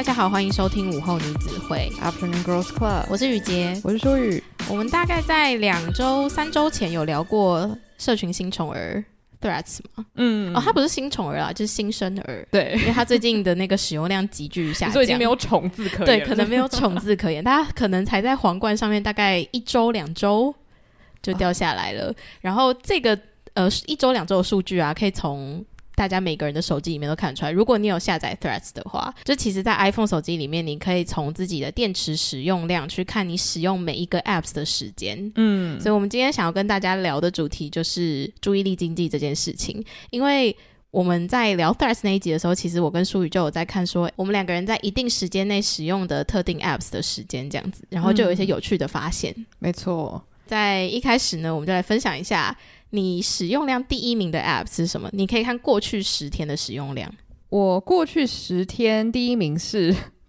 大家好，欢迎收听午后女子会 Afternoon Girls Club。我是雨洁，我是舒雨。我们大概在两周、三周前有聊过社群新宠儿 Threads 吗？嗯，哦，它不是新宠儿啊，就是新生儿。对，因为它最近的那个使用量急剧下降，所以已经没有宠字可言。对，可能没有宠字可言，大家可能才在皇冠上面大概一周、两周就掉下来了。啊、然后这个呃一周、两周的数据啊，可以从。大家每个人的手机里面都看得出来，如果你有下载 Threads 的话，就其实，在 iPhone 手机里面，你可以从自己的电池使用量去看你使用每一个 Apps 的时间。嗯，所以，我们今天想要跟大家聊的主题就是注意力经济这件事情。因为我们在聊 Threads 那一集的时候，其实我跟舒宇就有在看说，我们两个人在一定时间内使用的特定 Apps 的时间这样子，然后就有一些有趣的发现。嗯，没错，在一开始呢，我们就来分享一下。你使用量第一名的 App 是什么？你可以看过去十天的使用量。我过去十天第一名是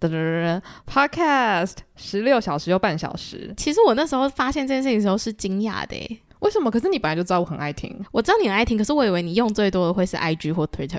Podcast，十六小时又半小时。其实我那时候发现这件事情的时候是惊讶的诶，为什么？可是你本来就知道我很爱听，我知道你很爱听，可是我以为你用最多的会是 IG 或 Twitter。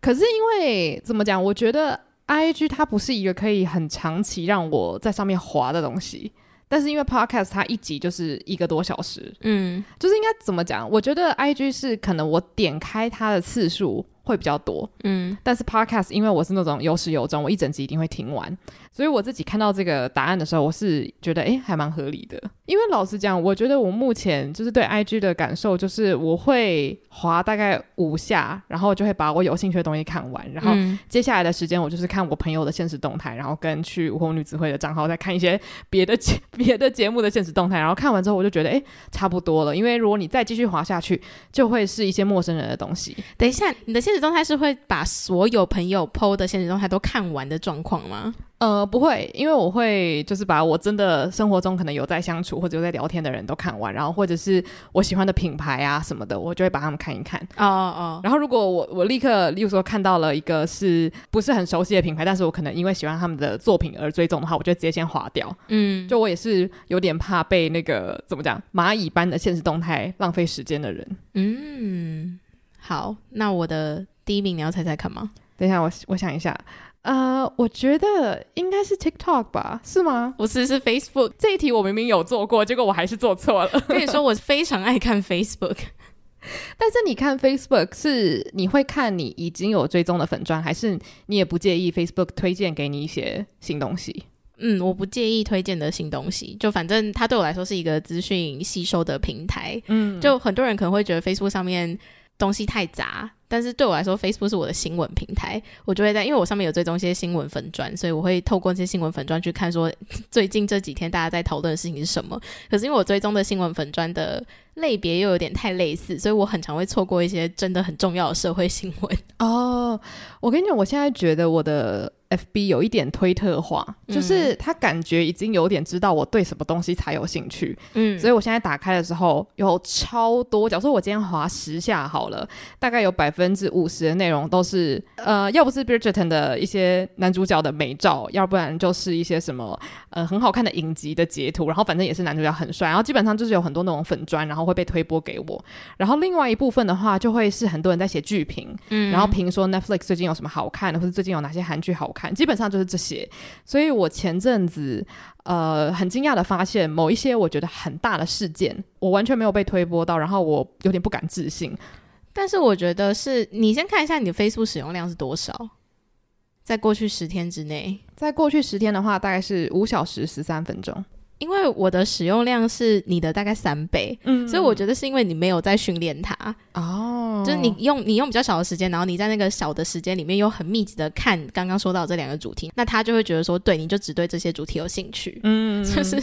可是因为怎么讲？我觉得 IG 它不是一个可以很长期让我在上面滑的东西。但是因为 Podcast 它一集就是一个多小时，嗯，就是应该怎么讲？我觉得 IG 是可能我点开它的次数会比较多，嗯，但是 Podcast 因为我是那种有始有终，我一整集一定会听完。所以我自己看到这个答案的时候，我是觉得诶还蛮合理的。因为老实讲，我觉得我目前就是对 IG 的感受，就是我会滑大概五下，然后就会把我有兴趣的东西看完，然后接下来的时间我就是看我朋友的现实动态，然后跟去午后女子会的账号再看一些别的节 别的节目的现实动态，然后看完之后我就觉得诶差不多了。因为如果你再继续滑下去，就会是一些陌生人的东西。等一下，你的限时动态是会把所有朋友 PO 的现实动态都看完的状况吗？呃，不会，因为我会就是把我真的生活中可能有在相处或者有在聊天的人都看完，然后或者是我喜欢的品牌啊什么的，我就会把他们看一看。哦哦。然后如果我我立刻，例如说看到了一个是不是很熟悉的品牌，但是我可能因为喜欢他们的作品而追踪的话，我就直接先划掉。嗯。就我也是有点怕被那个怎么讲蚂蚁般的现实动态浪费时间的人。嗯。好，那我的第一名你要猜猜看吗？等一下，我我想一下。呃，我觉得应该是 TikTok 吧，是吗？不是，是 Facebook。这一题我明明有做过，结果我还是做错了。跟你说，我非常爱看 Facebook，但是你看 Facebook 是你会看你已经有追踪的粉砖，还是你也不介意 Facebook 推荐给你一些新东西？嗯，我不介意推荐的新东西，就反正它对我来说是一个资讯吸收的平台。嗯，就很多人可能会觉得 Facebook 上面东西太杂。但是对我来说，Facebook 是我的新闻平台，我就会在，因为我上面有追踪一些新闻粉专，所以我会透过这些新闻粉专去看说最近这几天大家在讨论的事情是什么。可是因为我追踪的新闻粉专的类别又有点太类似，所以我很常会错过一些真的很重要的社会新闻。哦，我跟你讲，我现在觉得我的。FB 有一点推特化，就是他感觉已经有点知道我对什么东西才有兴趣，嗯，所以我现在打开的时候有超多，假如说我今天滑十下好了，大概有百分之五十的内容都是，呃，要不是 Bridgerton 的一些男主角的美照，要不然就是一些什么，呃，很好看的影集的截图，然后反正也是男主角很帅，然后基本上就是有很多那种粉砖，然后会被推播给我，然后另外一部分的话，就会是很多人在写剧评，嗯，然后评说 Netflix 最近有什么好看的，或者最近有哪些韩剧好看。基本上就是这些，所以我前阵子呃很惊讶的发现，某一些我觉得很大的事件，我完全没有被推播到，然后我有点不敢置信。但是我觉得是你先看一下你的 Facebook 使用量是多少，在过去十天之内，在过去十天的话，大概是五小时十三分钟。因为我的使用量是你的大概三倍，嗯，所以我觉得是因为你没有在训练它。哦，就是你用你用比较小的时间，然后你在那个小的时间里面又很密集的看刚刚说到这两个主题，那他就会觉得说，对，你就只对这些主题有兴趣，嗯，就是。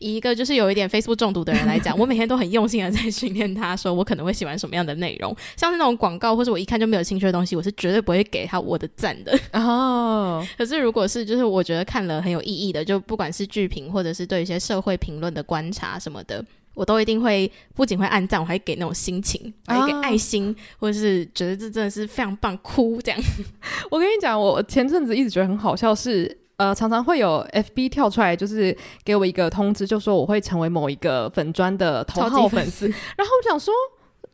以一个就是有一点 Facebook 中毒的人来讲，我每天都很用心的在训练他，说我可能会喜欢什么样的内容，像是那种广告或者我一看就没有兴趣的东西，我是绝对不会给他我的赞的。哦，可是如果是就是我觉得看了很有意义的，就不管是剧评或者是对一些社会评论的观察什么的，我都一定会不仅会按赞，我还给那种心情，还给爱心，或者是觉得这真的是非常棒，哭这样。我跟你讲，我前阵子一直觉得很好笑是。呃，常常会有 FB 跳出来，就是给我一个通知，就说我会成为某一个粉专的头号粉丝，然后我想说，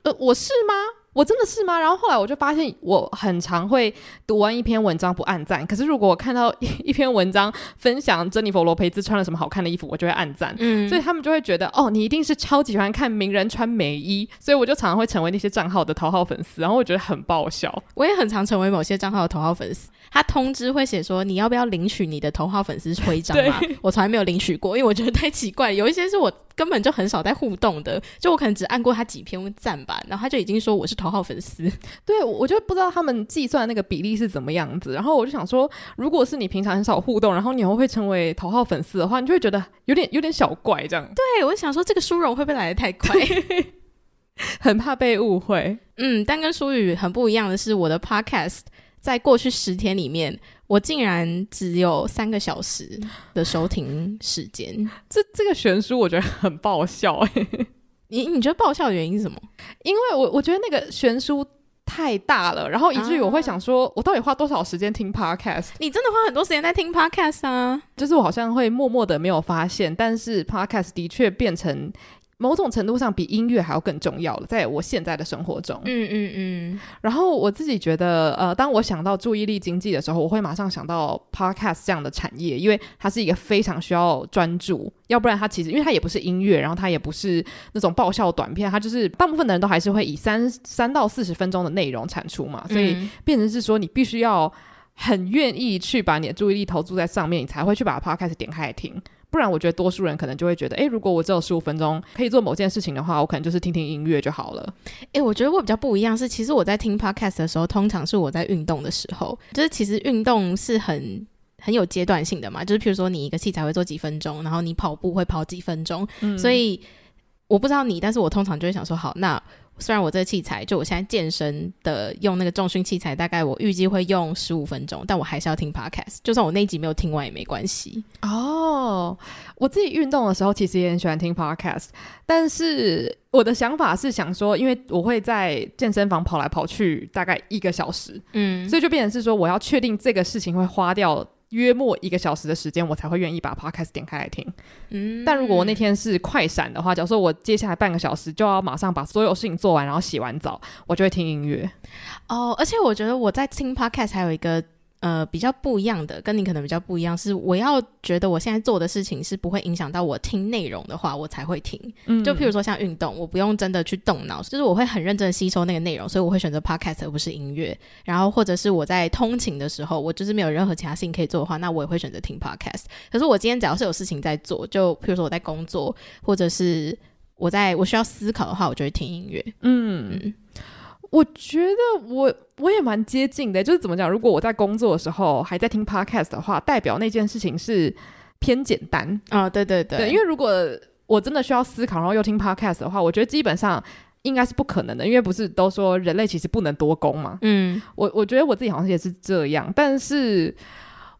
呃，我是吗？我真的是吗？然后后来我就发现，我很常会读完一篇文章不按赞，可是如果我看到一 一篇文章分享珍妮佛罗培兹穿了什么好看的衣服，我就会按赞。嗯，所以他们就会觉得，哦，你一定是超级喜欢看名人穿美衣，所以我就常常会成为那些账号的头号粉丝，然后我觉得很爆笑。我也很常成为某些账号的头号粉丝，他通知会写说你要不要领取你的头号粉丝徽章 嘛？我从来没有领取过，因为我觉得太奇怪，有一些是我。根本就很少在互动的，就我可能只按过他几篇赞吧，然后他就已经说我是头号粉丝。对，我就不知道他们计算那个比例是怎么样子。然后我就想说，如果是你平常很少互动，然后你又会成为头号粉丝的话，你就会觉得有点有点小怪这样。对，我就想说这个殊荣会不会来的太快？很怕被误会。嗯，但跟舒宇很不一样的是，我的 podcast 在过去十天里面。我竟然只有三个小时的收听时间，这这个悬殊我觉得很爆笑哎！你你觉得爆笑的原因是什么？因为我我觉得那个悬殊太大了，然后以至于我会想说，我到底花多少时间听 podcast？你真的花很多时间在听 podcast 啊？就是我好像会默默的没有发现，但是 podcast 的确变成。某种程度上比音乐还要更重要了，在我现在的生活中。嗯嗯嗯。然后我自己觉得，呃，当我想到注意力经济的时候，我会马上想到 podcast 这样的产业，因为它是一个非常需要专注，要不然它其实，因为它也不是音乐，然后它也不是那种爆笑短片，它就是大部分的人都还是会以三三到四十分钟的内容产出嘛，所以变成是说你必须要很愿意去把你的注意力投注在上面，你才会去把 podcast 点开来听。不然，我觉得多数人可能就会觉得，诶，如果我只有十五分钟可以做某件事情的话，我可能就是听听音乐就好了。诶，我觉得我比较不一样是，其实我在听 podcast 的时候，通常是我在运动的时候，就是其实运动是很很有阶段性的嘛，就是譬如说你一个器材会做几分钟，然后你跑步会跑几分钟，嗯，所以我不知道你，但是我通常就会想说，好，那。虽然我这个器材，就我现在健身的用那个重训器材，大概我预计会用十五分钟，但我还是要听 podcast，就算我那一集没有听完也没关系。哦，我自己运动的时候其实也很喜欢听 podcast，但是我的想法是想说，因为我会在健身房跑来跑去大概一个小时，嗯，所以就变成是说我要确定这个事情会花掉。约莫一个小时的时间，我才会愿意把 podcast 点开来听。嗯，但如果我那天是快闪的话，假如说我接下来半个小时就要马上把所有事情做完，然后洗完澡，我就会听音乐。哦，而且我觉得我在听 podcast 还有一个。呃，比较不一样的，跟你可能比较不一样，是我要觉得我现在做的事情是不会影响到我听内容的话，我才会听。嗯，就譬如说像运动，我不用真的去动脑，就是我会很认真的吸收那个内容，所以我会选择 podcast 而不是音乐。然后或者是我在通勤的时候，我就是没有任何其他事情可以做的话，那我也会选择听 podcast。可是我今天只要是有事情在做，就譬如说我在工作，或者是我在我需要思考的话，我就会听音乐。嗯。嗯我觉得我我也蛮接近的，就是怎么讲？如果我在工作的时候还在听 podcast 的话，代表那件事情是偏简单啊。对对对，对，因为如果我真的需要思考，然后又听 podcast 的话，我觉得基本上应该是不可能的，因为不是都说人类其实不能多工嘛。嗯，我我觉得我自己好像也是这样，但是。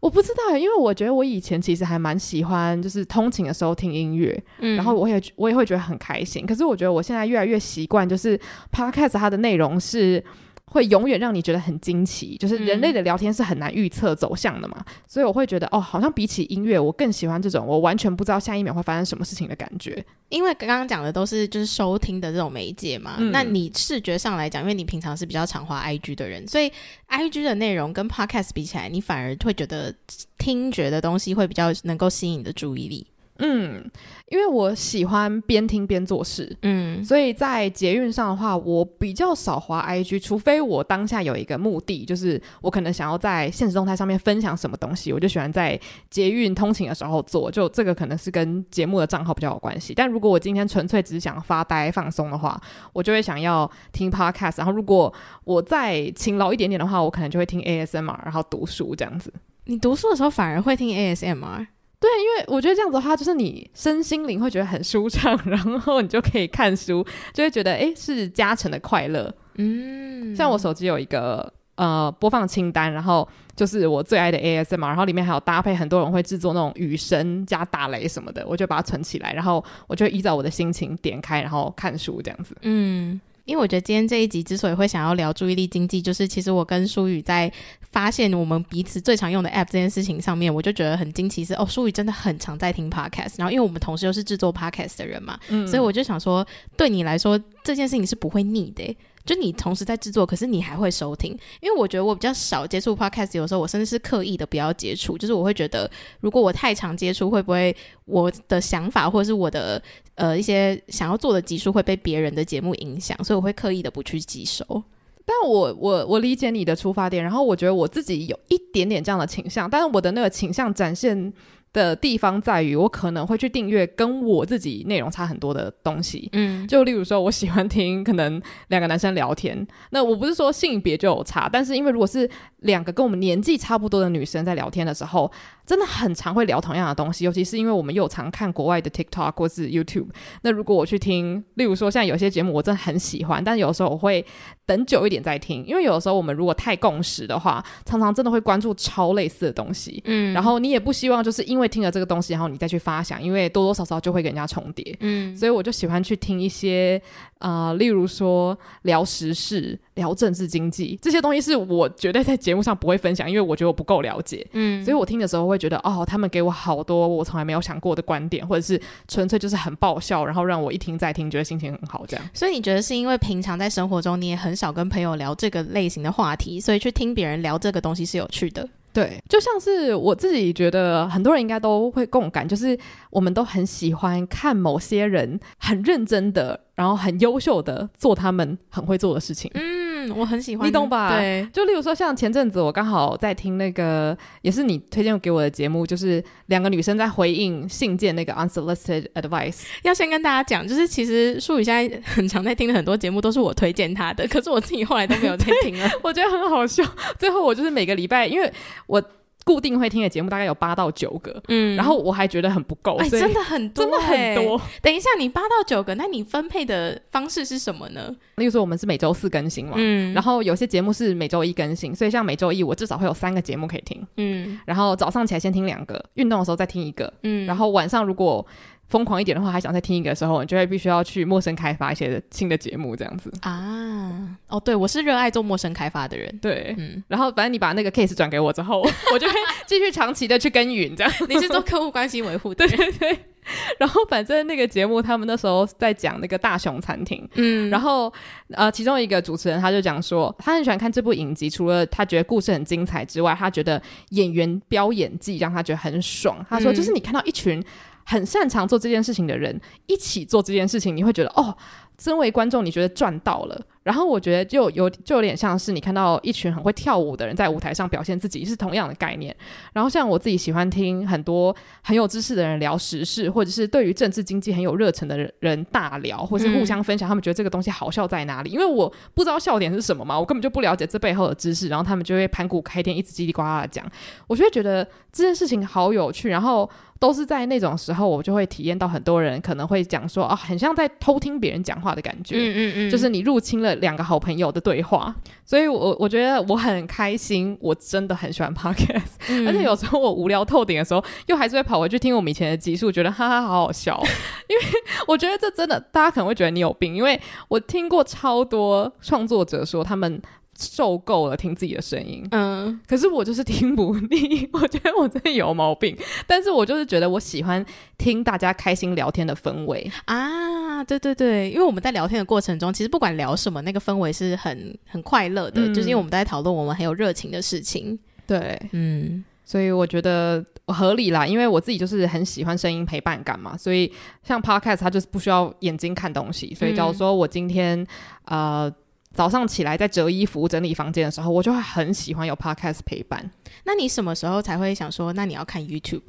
我不知道，因为我觉得我以前其实还蛮喜欢，就是通勤的时候听音乐，嗯，然后我也我也会觉得很开心。可是我觉得我现在越来越习惯，就是 Podcast 它的内容是。会永远让你觉得很惊奇，就是人类的聊天是很难预测走向的嘛，嗯、所以我会觉得哦，好像比起音乐，我更喜欢这种我完全不知道下一秒会发生什么事情的感觉。因为刚刚讲的都是就是收听的这种媒介嘛，嗯、那你视觉上来讲，因为你平常是比较常滑 IG 的人，所以 IG 的内容跟 Podcast 比起来，你反而会觉得听觉的东西会比较能够吸引你的注意力。嗯，因为我喜欢边听边做事，嗯，所以在捷运上的话，我比较少滑 IG，除非我当下有一个目的，就是我可能想要在现实动态上面分享什么东西，我就喜欢在捷运通勤的时候做。就这个可能是跟节目的账号比较有关系。但如果我今天纯粹只是想发呆放松的话，我就会想要听 Podcast。然后如果我再勤劳一点点的话，我可能就会听 ASMR，然后读书这样子。你读书的时候反而会听 ASMR？对，因为我觉得这样子的话，就是你身心灵会觉得很舒畅，然后你就可以看书，就会觉得哎，是加成的快乐。嗯，像我手机有一个呃播放清单，然后就是我最爱的 ASMR，然后里面还有搭配很多人会制作那种雨声加打雷什么的，我就把它存起来，然后我就依照我的心情点开，然后看书这样子。嗯。因为我觉得今天这一集之所以会想要聊注意力经济，就是其实我跟舒宇在发现我们彼此最常用的 App 这件事情上面，我就觉得很惊奇是，是哦，舒宇真的很常在听 Podcast，然后因为我们同时又是制作 Podcast 的人嘛，嗯，所以我就想说，对你来说这件事情是不会腻的。就你同时在制作，可是你还会收听，因为我觉得我比较少接触 podcast，有时候我甚至是刻意的不要接触，就是我会觉得如果我太常接触，会不会我的想法或者是我的呃一些想要做的集数会被别人的节目影响，所以我会刻意的不去吸收。但我我我理解你的出发点，然后我觉得我自己有一点点这样的倾向，但是我的那个倾向展现的地方在于，我可能会去订阅跟我自己内容差很多的东西。嗯，就例如说，我喜欢听可能两个男生聊天。那我不是说性别就有差，但是因为如果是两个跟我们年纪差不多的女生在聊天的时候，真的很常会聊同样的东西。尤其是因为我们又常看国外的 TikTok 或是 YouTube。那如果我去听，例如说像有些节目我真的很喜欢，但有时候我会等久一点再听，因为有的时候我们如果太共识的话，常常真的会关注超类似的东西。嗯，然后你也不希望就是因为听了这个东西，然后你再去发想，因为多多少少就会跟人家重叠。嗯，所以我就喜欢去听一些啊、呃，例如说聊时事、聊政治经济这些东西，是我绝对在节目上不会分享，因为我觉得我不够了解。嗯，所以我听的时候会觉得，哦，他们给我好多我从来没有想过的观点，或者是纯粹就是很爆笑，然后让我一听再听，觉得心情很好。这样，所以你觉得是因为平常在生活中你也很少跟朋友聊这个类型的话题，所以去听别人聊这个东西是有趣的？对，就像是我自己觉得，很多人应该都会共感，就是我们都很喜欢看某些人很认真的，然后很优秀的做他们很会做的事情。嗯。嗯，我很喜欢，你懂吧？对，就例如说，像前阵子我刚好在听那个，也是你推荐给我的节目，就是两个女生在回应信件那个 unsolicited advice。要先跟大家讲，就是其实淑宇现在很常在听的很多节目都是我推荐他的，可是我自己后来都没有在听了。我觉得很好笑。最后我就是每个礼拜，因为我。固定会听的节目大概有八到九个，嗯，然后我还觉得很不够，哎，真的很多，真的很多。等一下，你八到九个，那你分配的方式是什么呢？例如说，我们是每周四更新嘛，嗯，然后有些节目是每周一更新，所以像每周一我至少会有三个节目可以听，嗯，然后早上起来先听两个，运动的时候再听一个，嗯，然后晚上如果疯狂一点的话，还想再听一个的时候，你就会必须要去陌生开发一些新的节目，这样子啊。哦，对，我是热爱做陌生开发的人。对，嗯。然后反正你把那个 case 转给我之后，我就会继续长期的去耕耘，这样。你是做客户关系维护的？对对对。然后反正那个节目，他们那时候在讲那个大熊餐厅，嗯。然后呃，其中一个主持人他就讲说，他很喜欢看这部影集，除了他觉得故事很精彩之外，他觉得演员飙演技让他觉得很爽。他说，就是你看到一群。很擅长做这件事情的人一起做这件事情，你会觉得哦，身为观众你觉得赚到了。然后我觉得就有就有点像是你看到一群很会跳舞的人在舞台上表现自己是同样的概念。然后像我自己喜欢听很多很有知识的人聊时事，或者是对于政治经济很有热忱的人大聊，或是互相分享他们觉得这个东西好笑在哪里。因为我不知道笑点是什么嘛，我根本就不了解这背后的知识，然后他们就会盘古开天，一直叽里呱啦的讲。我就会觉得这件事情好有趣，然后。都是在那种时候，我就会体验到很多人可能会讲说啊，很像在偷听别人讲话的感觉。嗯嗯嗯，就是你入侵了两个好朋友的对话，所以我我觉得我很开心，我真的很喜欢 podcast，嗯，而且有时候我无聊透顶的时候，又还是会跑回去听我们以前的集数，觉得哈哈好好笑。因为我觉得这真的，大家可能会觉得你有病，因为我听过超多创作者说他们。受够了听自己的声音，嗯，可是我就是听不腻，我觉得我真的有毛病，但是我就是觉得我喜欢听大家开心聊天的氛围。啊，对对对，因为我们在聊天的过程中，其实不管聊什么，那个氛围是很很快乐的，嗯，就是因为我们在讨论我们很有热情的事情，对，嗯。所以我觉得合理啦，因为我自己就是很喜欢声音陪伴感嘛，所以像 Podcast 它就是不需要眼睛看东西，所以假如说我今天呃早上起来在折衣服、整理房间的时候，我就会很喜欢有 Podcast 陪伴。那你什么时候才会想说，那你要看 YouTube？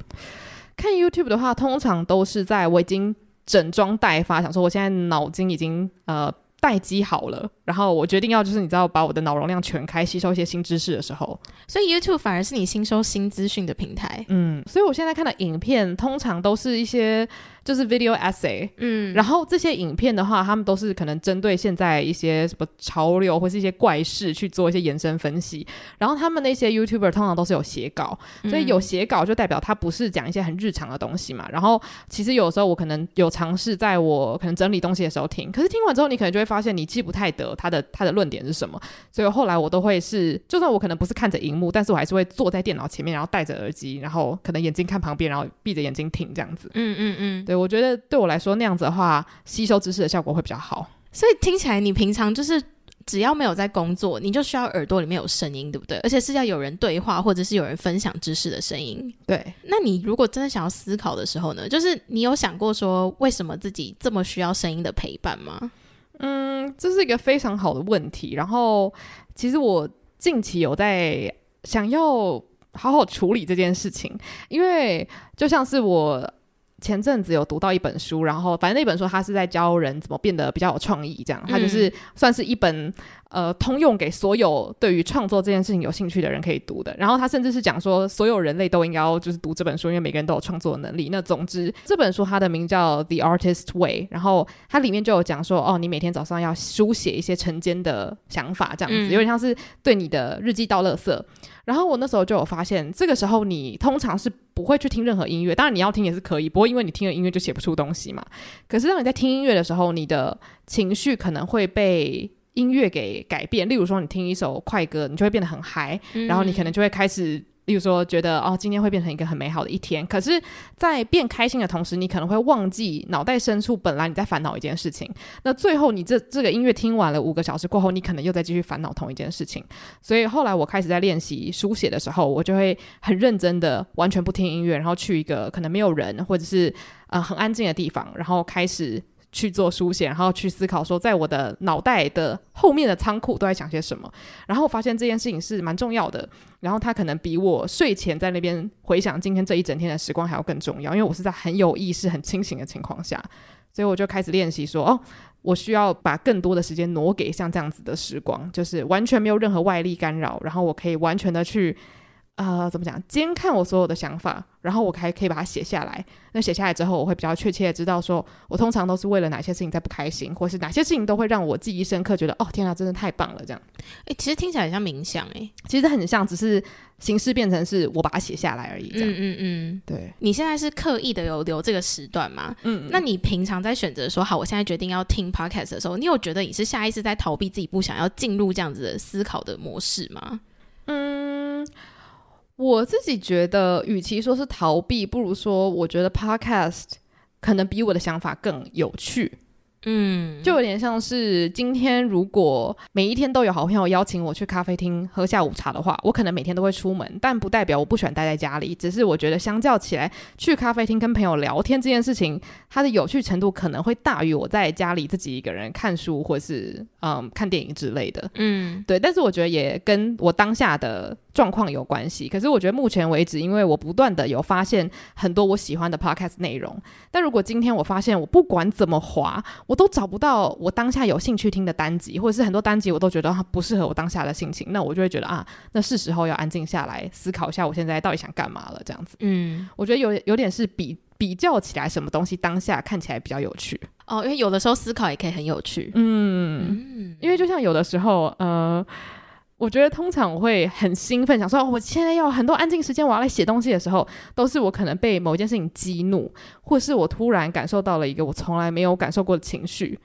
看 YouTube 的话，通常都是在我已经整装待发，想说我现在脑筋已经呃。待机好了，然后我决定要就是你知道把我的脑容量全开，吸收一些新知识的时候，所以 YouTube 反而是你吸收新资讯的平台。嗯，所以我现在看的影片通常都是一些。就是 video essay，嗯，然后这些影片的话，他们都是可能针对现在一些什么潮流或是一些怪事去做一些延伸分析。然后他们那些 YouTuber 通常都是有写稿，所以有写稿就代表他不是讲一些很日常的东西嘛。然后其实有时候我可能有尝试在我可能整理东西的时候听，可是听完之后你可能就会发现你记不太得他的他的论点是什么。所以后来我都会是，就算我可能不是看着荧幕，但是我还是会坐在电脑前面，然后戴着耳机，然后可能眼睛看旁边，然后闭着眼睛听这样子。嗯嗯嗯，对。我觉得对我来说那样子的话，吸收知识的效果会比较好。所以听起来你平常就是只要没有在工作，你就需要耳朵里面有声音，对不对？而且是要有人对话，或者是有人分享知识的声音。对。那你如果真的想要思考的时候呢？就是你有想过说，为什么自己这么需要声音的陪伴吗？嗯，这是一个非常好的问题。然后，其实我近期有在想要好好处理这件事情，因为就像是我。前阵子有读到一本书，然后反正那本书它是在教人怎么变得比较有创意，这样，它就是算是一本呃通用给所有对于创作这件事情有兴趣的人可以读的。然后他甚至是讲说，所有人类都应该要就是读这本书，因为每个人都有创作的能力。那总之这本书它的名叫《The Artist Way》，然后它里面就有讲说，哦，你每天早上要书写一些晨间的想法，这样子有点像是对你的日记倒垃圾。然后我那时候就有发现，这个时候你通常是不会去听任何音乐，当然你要听也是可以，不会因为你听了音乐就写不出东西嘛。可是当你在听音乐的时候，你的情绪可能会被音乐给改变。例如说，你听一首快歌，你就会变得很嗨，然后你可能就会开始。例如说，觉得哦，今天会变成一个很美好的一天。可是，在变开心的同时，你可能会忘记脑袋深处本来你在烦恼一件事情。那最后，你这这个音乐听完了五个小时过后，你可能又在继续烦恼同一件事情。所以后来我开始在练习书写的时候，我就会很认真的，完全不听音乐，然后去一个可能没有人或者是呃很安静的地方，然后开始。去做书写，然后去思考说，在我的脑袋的后面的仓库都在想些什么。然后发现这件事情是蛮重要的。然后它可能比我睡前在那边回想今天这一整天的时光还要更重要，因为我是在很有意识、很清醒的情况下，所以我就开始练习说，哦，我需要把更多的时间挪给像这样子的时光，就是完全没有任何外力干扰，然后我可以完全的去。呃，怎么讲？监看我所有的想法，然后我还可以把它写下来。那写下来之后，我会比较确切的知道说，说我通常都是为了哪些事情在不开心，或是哪些事情都会让我记忆深刻，觉得哦，天啊，真的太棒了，这样。诶，其实听起来很像冥想，诶，其实很像，只是形式变成是我把它写下来而已。这样，嗯嗯嗯，对。你现在是刻意的有留这个时段吗？嗯。那你平常在选择说好，我现在决定要听 podcast 的时候，你有觉得你是下意识在逃避自己不想要进入这样子的思考的模式吗？嗯。我自己觉得，与其说是逃避，不如说，我觉得 podcast 可能比我的想法更有趣。嗯，就有点像是今天，如果每一天都有好朋友邀请我去咖啡厅喝下午茶的话，我可能每天都会出门，但不代表我不喜欢待在家里。只是我觉得，相较起来，去咖啡厅跟朋友聊天这件事情，它的有趣程度可能会大于我在家里自己一个人看书或是嗯看电影之类的。嗯，对。但是我觉得也跟我当下的状况有关系。可是我觉得目前为止，因为我不断的有发现很多我喜欢的 podcast 内容，但如果今天我发现我不管怎么滑，我都找不到我当下有兴趣听的单集，或者是很多单集我都觉得它不适合我当下的心情，那我就会觉得啊，那是时候要安静下来思考一下，我现在到底想干嘛了，这样子。嗯，我觉得有有点是比比较起来，什么东西当下看起来比较有趣哦，因为有的时候思考也可以很有趣。嗯，嗯，因为就像有的时候，呃。我觉得通常我会很兴奋，想说我现在要很多安静时间，我要来写东西的时候，都是我可能被某一件事情激怒，或是我突然感受到了一个我从来没有感受过的情绪。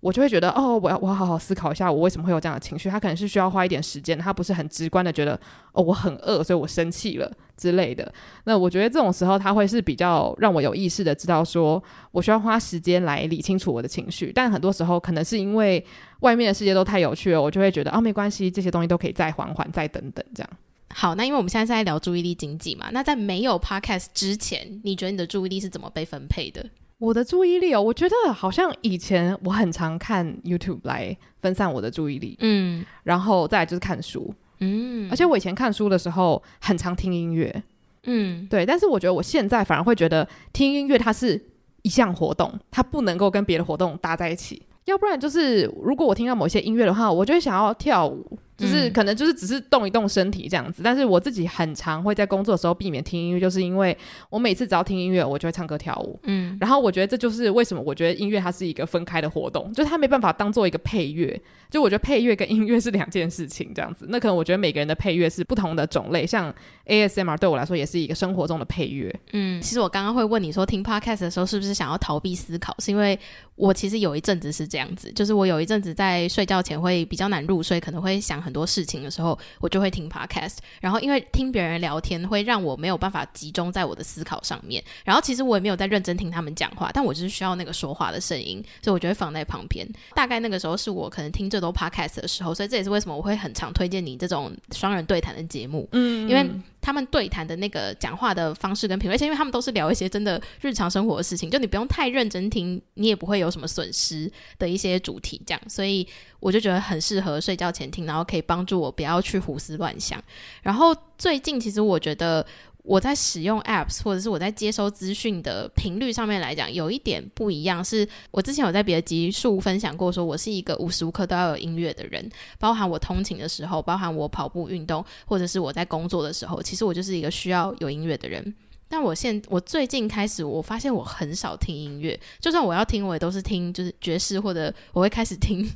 我就会觉得，哦，我要我要好好思考一下，我为什么会有这样的情绪？他可能是需要花一点时间，他不是很直观的觉得，哦，我很饿，所以我生气了之类的。那我觉得这种时候，他会是比较让我有意识的知道，说我需要花时间来理清楚我的情绪。但很多时候，可能是因为外面的世界都太有趣了，我就会觉得，哦，没关系，这些东西都可以再缓缓，再等等这样。好，那因为我们现在是在聊注意力经济嘛，那在没有 podcast 之前，你觉得你的注意力是怎么被分配的？我的注意力哦，我觉得好像以前我很常看 YouTube 来分散我的注意力，嗯，然后再来就是看书，嗯，而且我以前看书的时候很常听音乐，嗯，对，但是我觉得我现在反而会觉得听音乐它是一项活动，它不能够跟别的活动搭在一起，要不然就是如果我听到某些音乐的话，我就会想要跳舞。就是可能就是只是动一动身体这样子，但是我自己很常会在工作的时候避免听音乐，就是因为我每次只要听音乐，我就会唱歌跳舞。嗯，然后我觉得这就是为什么我觉得音乐它是一个分开的活动，就是它没办法当做一个配乐。就我觉得配乐跟音乐是两件事情这样子。那可能我觉得每个人的配乐是不同的种类，像 ASMR 对我来说也是一个生活中的配乐。嗯，其实我刚刚会问你说听 Podcast 的时候是不是想要逃避思考，是因为我其实有一阵子是这样子，就是我有一阵子在睡觉前会比较难入睡，可能会想很。很多事情的时候，我就会听 podcast，然后因为听别人聊天会让我没有办法集中在我的思考上面，然后其实我也没有在认真听他们讲话，但我就是需要那个说话的声音，所以我就会放在旁边。大概那个时候是我可能听最多 podcast 的时候，所以这也是为什么我会很常推荐你这种双人对谈的节目，嗯，因为。他们对谈的那个讲话的方式跟品味，而且因为他们都是聊一些真的日常生活的事情，就你不用太认真听，你也不会有什么损失的一些主题，这样，所以我就觉得很适合睡觉前听，然后可以帮助我不要去胡思乱想。然后最近其实我觉得。我在使用 apps 或者是我在接收资讯的频率上面来讲，有一点不一样。是我之前有在别的集数分享过，说我是一个无时无刻都要有音乐的人，包含我通勤的时候，包含我跑步运动，或者是我在工作的时候，其实我就是一个需要有音乐的人。但我现我最近开始，我发现我很少听音乐，就算我要听，我也都是听就是爵士，或者我会开始听。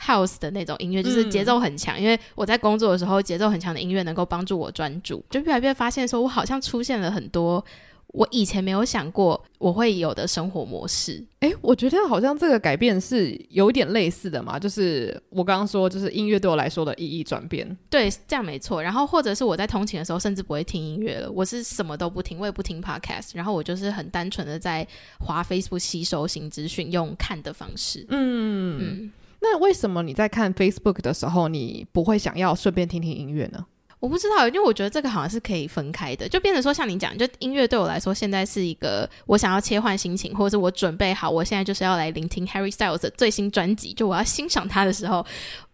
House 的那种音乐就是节奏很强，嗯，因为我在工作的时候，节奏很强的音乐能够帮助我专注，就越来越发现说，我好像出现了很多我以前没有想过我会有的生活模式。诶，我觉得好像这个改变是有点类似的嘛，就是我刚刚说，就是音乐对我来说的意义转变。对，这样没错。然后或者是我在通勤的时候，甚至不会听音乐了，我是什么都不听，我也不听 Podcast，然后我就是很单纯的在滑 Facebook 吸收新资讯，用看的方式。嗯嗯。那为什么你在看 Facebook 的时候，你不会想要顺便听听音乐呢？我不知道，因为我觉得这个好像是可以分开的，就变成说像你讲，就音乐对我来说，现在是一个我想要切换心情，或者是我准备好，我现在就是要来聆听 Harry Styles 的最新专辑，就我要欣赏他的时候，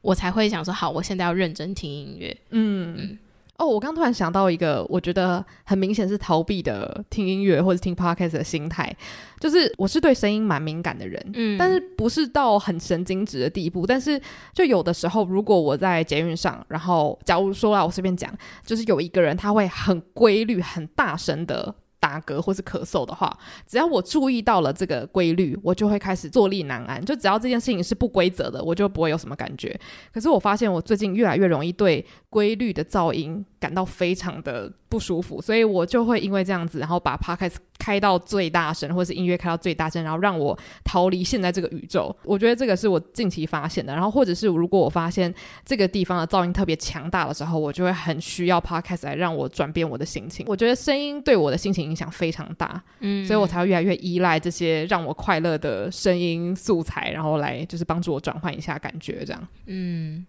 我才会想说，好，我现在要认真听音乐。嗯。嗯哦，我刚突然想到一个，我觉得很明显是逃避的听音乐或者听 podcast 的心态，就是我是对声音蛮敏感的人，嗯，但是不是到很神经质的地步，但是就有的时候，如果我在捷运上，然后假如说啊，我随便讲，就是有一个人他会很规律、很大声的。打嗝或是咳嗽的话，只要我注意到了这个规律，我就会开始坐立难安。就只要这件事情是不规则的，我就不会有什么感觉。可是我发现我最近越来越容易对规律的噪音感到非常的不舒服，所以我就会因为这样子，然后把 podcast 开到最大声，或是音乐开到最大声，然后让我逃离现在这个宇宙。我觉得这个是我近期发现的。然后或者是如果我发现这个地方的噪音特别强大的时候，我就会很需要 podcast 来让我转变我的心情。我觉得声音对我的心情影响非常大，嗯，所以我才会越来越依赖这些让我快乐的声音素材，然后来就是帮助我转换一下感觉，这样，嗯。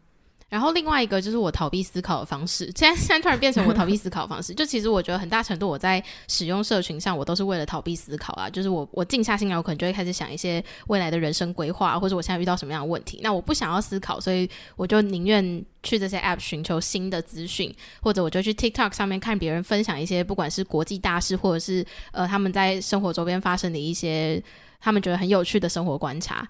然后另外一个就是我逃避思考的方式，现在现在突然变成我逃避思考的方式，就其实我觉得很大程度我在使用社群上，我都是为了逃避思考啊。就是我我静下心来，我可能就会开始想一些未来的人生规划，或者我现在遇到什么样的问题。那我不想要思考，所以我就宁愿去这些 app 寻求新的资讯，或者我就去 TikTok 上面看别人分享一些不管是国际大事，或者是呃他们在生活周边发生的一些他们觉得很有趣的生活观察，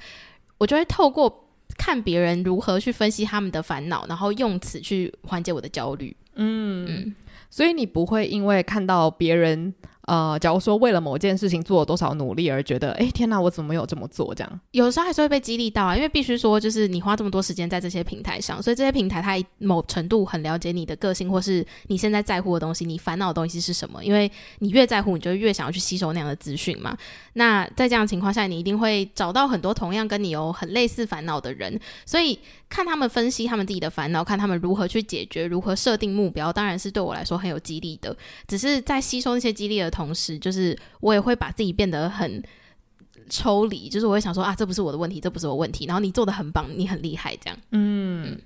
我就会透过。看别人如何去分析他们的烦恼，然后用此去缓解我的焦虑。嗯，嗯，所以你不会因为看到别人。呃，假如说为了某件事情做了多少努力而觉得，哎，天哪，我怎么没有这么做？这样有时候还是会被激励到啊，因为必须说，就是你花这么多时间在这些平台上，所以这些平台它某程度很了解你的个性，或是你现在在乎的东西，你烦恼的东西是什么？因为你越在乎，你就越想要去吸收那样的资讯嘛。那在这样的情况下，你一定会找到很多同样跟你有很类似烦恼的人，所以看他们分析他们自己的烦恼，看他们如何去解决，如何设定目标，当然是对我来说很有激励的。只是在吸收那些激励的同时，就是我也会把自己变得很抽离，就是我会想说啊，这不是我的问题，这不是我问题。然后你做的很棒，你很厉害，这样。嗯。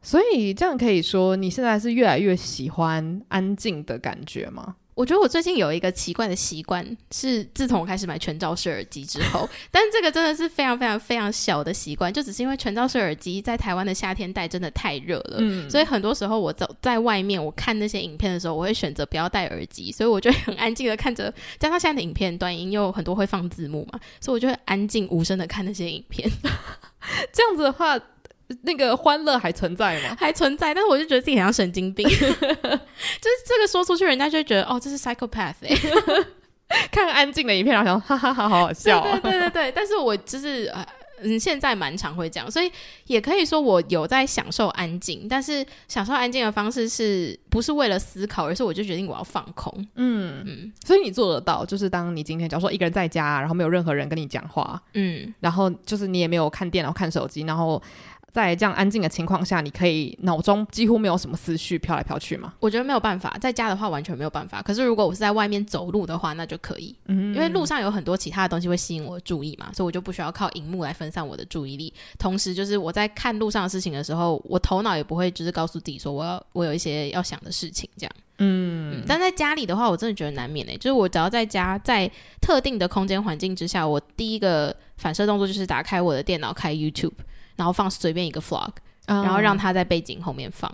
所以这样可以说，你现在是越来越喜欢安静的感觉吗？我觉得我最近有一个奇怪的习惯，是自从我开始买全罩式耳机之后，但是这个真的是非常非常非常小的习惯，就只是因为全罩式耳机在台湾的夏天戴真的太热了，嗯，所以很多时候我走在外面，我看那些影片的时候，我会选择不要戴耳机，所以我就很安静的看着，加上现在的影片短音又很多会放字幕嘛，所以我就会安静无声的看那些影片，这样子的话。那个欢乐还存在吗？还存在，但是我就觉得自己很像神经病，就是这个说出去，人家就会觉得哦，这是 psychopath。看安静的影片，然后想哈哈哈，好好笑。对对对对对，但是我就是嗯，现在蛮常会这样，所以也可以说我有在享受安静，但是享受安静的方式是不是为了思考，而是我就决定我要放空。嗯嗯，所以你做得到，就是当你今天假如说一个人在家，然后没有任何人跟你讲话，嗯，然后就是你也没有看电脑、看手机，然后。在这样安静的情况下，你可以脑中几乎没有什么思绪飘来飘去吗？我觉得没有办法，在家的话完全没有办法。可是如果我是在外面走路的话，那就可以。嗯，因为路上有很多其他的东西会吸引我的注意嘛，所以我就不需要靠荧幕来分散我的注意力。同时，就是我在看路上的事情的时候，我头脑也不会就是告诉自己说我要我有一些要想的事情这样。嗯，嗯，但在家里的话，我真的觉得难免诶、欸。就是我只要在家，在特定的空间环境之下，我第一个反射动作就是打开我的电脑，开 YouTube。然后放随便一个 vlog，、嗯、然后让他在背景后面放。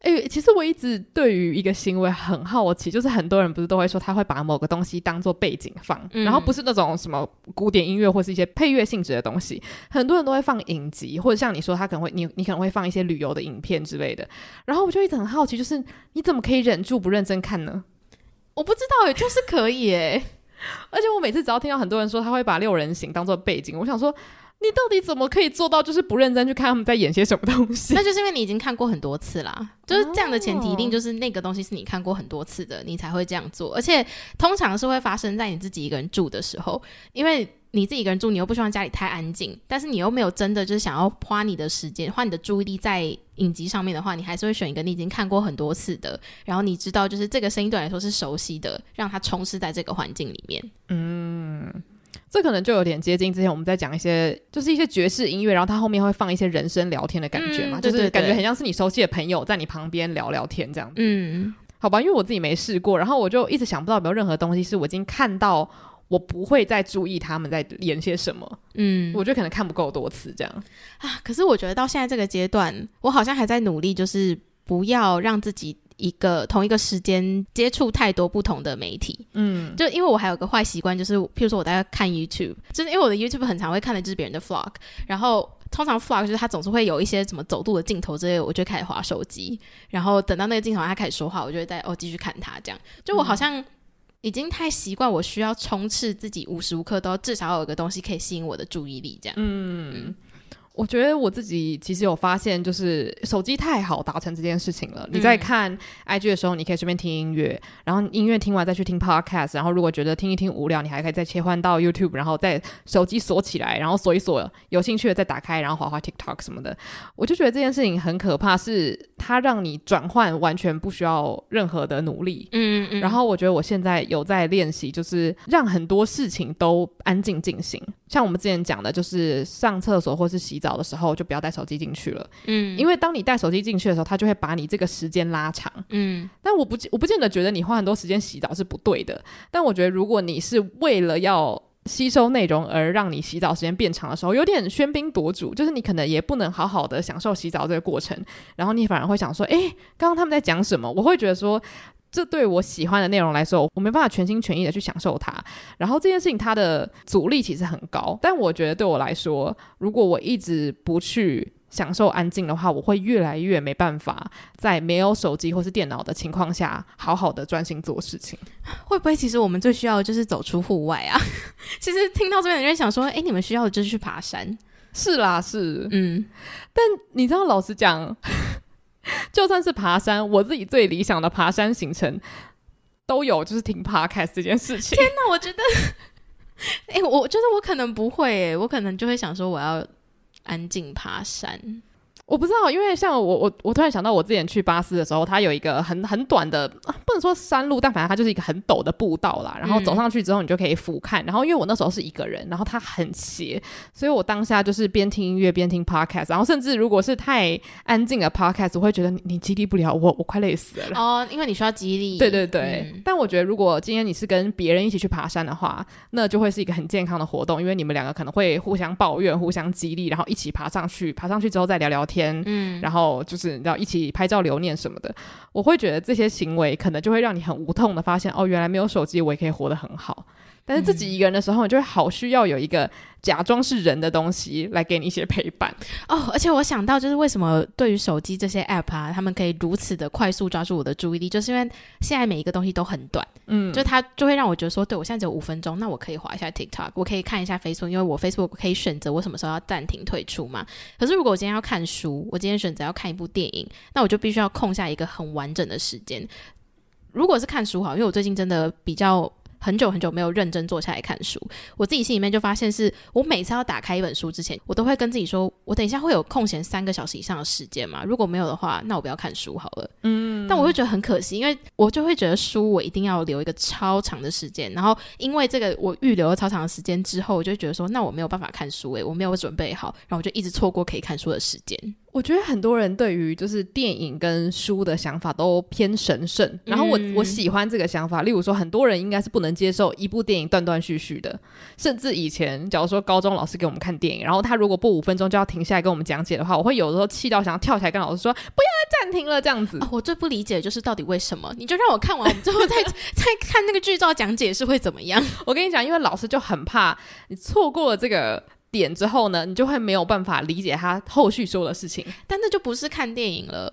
哎、欸，其实我一直对于一个行为很好奇，就是很多人不是都会说他会把某个东西当做背景放，嗯、然后不是那种什么古典音乐或是一些配乐性质的东西，很多人都会放影集，或者像你说他可能会你你可能会放一些旅游的影片之类的。然后我就一直很好奇，就是你怎么可以忍住不认真看呢？我不知道，就是可以哎。而且我每次只要听到很多人说他会把六人行当做背景，我想说。你到底怎么可以做到，就是不认真去看他们在演些什么东西？那就是因为你已经看过很多次啦，就是这样的前提，一定就是那个东西是你看过很多次的，你才会这样做。而且通常是会发生在你自己一个人住的时候，因为你自己一个人住，你又不希望家里太安静，但是你又没有真的就是想要花你的时间、花你的注意力在影集上面的话，你还是会选一个你已经看过很多次的，然后你知道就是这个声音对你来说是熟悉的，让它充斥在这个环境里面。嗯。这可能就有点接近之前我们在讲一些，就是一些爵士音乐，然后它后面会放一些人声聊天的感觉嘛，嗯、就是感觉很像是你熟悉的朋友在你旁边聊聊天这样子。嗯，好吧，因为我自己没试过，然后我就一直想不到有没有任何东西是我已经看到，我不会再注意他们在演些什么。嗯，我觉得可能看不够多次这样啊。可是我觉得到现在这个阶段，我好像还在努力，就是不要让自己。一个同一个时间接触太多不同的媒体，嗯，就因为我还有个坏习惯，就是譬如说我在看 YouTube，就是因为我的 YouTube 很常会看的就是别人的 Vlog，然后通常 Vlog 就是他总是会有一些什么走路的镜头之类的，我就开始划手机，然后等到那个镜头他开始说话，我就会再哦继续看他这样，就我好像已经太习惯，我需要充斥自己无时无刻都至少有一个东西可以吸引我的注意力这样，嗯。嗯我觉得我自己其实有发现，就是手机太好达成这件事情了。嗯、你在看 IG 的时候，你可以随便听音乐，然后音乐听完再去听 Podcast，然后如果觉得听一听无聊，你还可以再切换到 YouTube，然后再手机锁起来，然后锁一锁，有兴趣的再打开，然后滑滑 TikTok 什么的。我就觉得这件事情很可怕，是它让你转换完全不需要任何的努力。嗯嗯。然后我觉得我现在有在练习，就是让很多事情都安静进行。像我们之前讲的，就是上厕所或是洗澡的时候，就不要带手机进去了。嗯，因为当你带手机进去的时候，它就会把你这个时间拉长。嗯，但我不我不见得觉得你花很多时间洗澡是不对的。但我觉得如果你是为了要吸收内容而让你洗澡时间变长的时候，有点喧宾夺主，就是你可能也不能好好的享受洗澡这个过程，然后你反而会想说，诶，刚刚他们在讲什么？我会觉得说。这对我喜欢的内容来说，我没办法全心全意的去享受它。然后这件事情它的阻力其实很高，但我觉得对我来说，如果我一直不去享受安静的话，我会越来越没办法在没有手机或是电脑的情况下，好好的专心做事情。会不会其实我们最需要的就是走出户外啊？其实听到这边的人想说，哎，你们需要的就是去爬山。是啦，是，嗯。但你知道，老实讲。就算是爬山，我自己最理想的爬山行程都有，就是听 Podcast 这件事情。天哪，我觉得，哎、我觉得我可能不会，哎，我可能就会想说，我要安静爬山。我不知道，因为像我我我突然想到，我之前去巴斯的时候，它有一个很很短的，不能说山路，但反正它就是一个很陡的步道啦。然后走上去之后，你就可以俯瞰。然后因为我那时候是一个人，然后它很斜，所以我当下就是边听音乐边听 podcast。然后甚至如果是太安静的 podcast，我会觉得你你激励不了我，我快累死了。哦，因为你需要激励。对对对。嗯、但我觉得，如果今天你是跟别人一起去爬山的话，那就会是一个很健康的活动，因为你们两个可能会互相抱怨、互相激励，然后一起爬上去。爬上去之后再聊聊天，嗯，然后。然后就是你知道一起拍照留念什么的，我会觉得这些行为可能就会让你很无痛的发现，哦，原来没有手机我也可以活得很好。但是自己一个人的时候，你就会好需要有一个假装是人的东西来给你一些陪伴哦。而且我想到，就是为什么对于手机这些 app 啊，他们可以如此的快速抓住我的注意力，就是因为现在每一个东西都很短，嗯，就它就会让我觉得说，对我现在只有五分钟，那我可以划一下 TikTok，我可以看一下 Facebook，因为我 Facebook 可以选择我什么时候要暂停退出嘛。可是如果我今天要看书，我今天选择要看一部电影，那我就必须要空下一个很完整的时间。如果是看书好，因为我最近真的比较。很久很久没有认真坐下来看书，我自己心里面就发现是，我每次要打开一本书之前，我都会跟自己说，我等一下会有空闲三个小时以上的时间嘛？如果没有的话，那我不要看书好了。嗯，但我会觉得很可惜，因为我就会觉得书我一定要留一个超长的时间，然后因为这个我预留了超长的时间之后，我就觉得说，那我没有办法看书诶、欸，我没有准备好，然后我就一直错过可以看书的时间。我觉得很多人对于就是电影跟书的想法都偏神圣，然后我我喜欢这个想法。例如说，很多人应该是不能接受一部电影断断续续的，甚至以前假如说高中老师给我们看电影，然后他如果不五分钟就要停下来跟我们讲解的话，我会有的时候气到想要跳起来跟老师说不要再暂停了这样子。哦，我最不理解的就是到底为什么？你就让我看完，我们最后再再看那个剧照讲解是会怎么样？我跟你讲，因为老师就很怕你错过了这个。点之后呢，你就会没有办法理解他后续说的事情，但那就不是看电影了。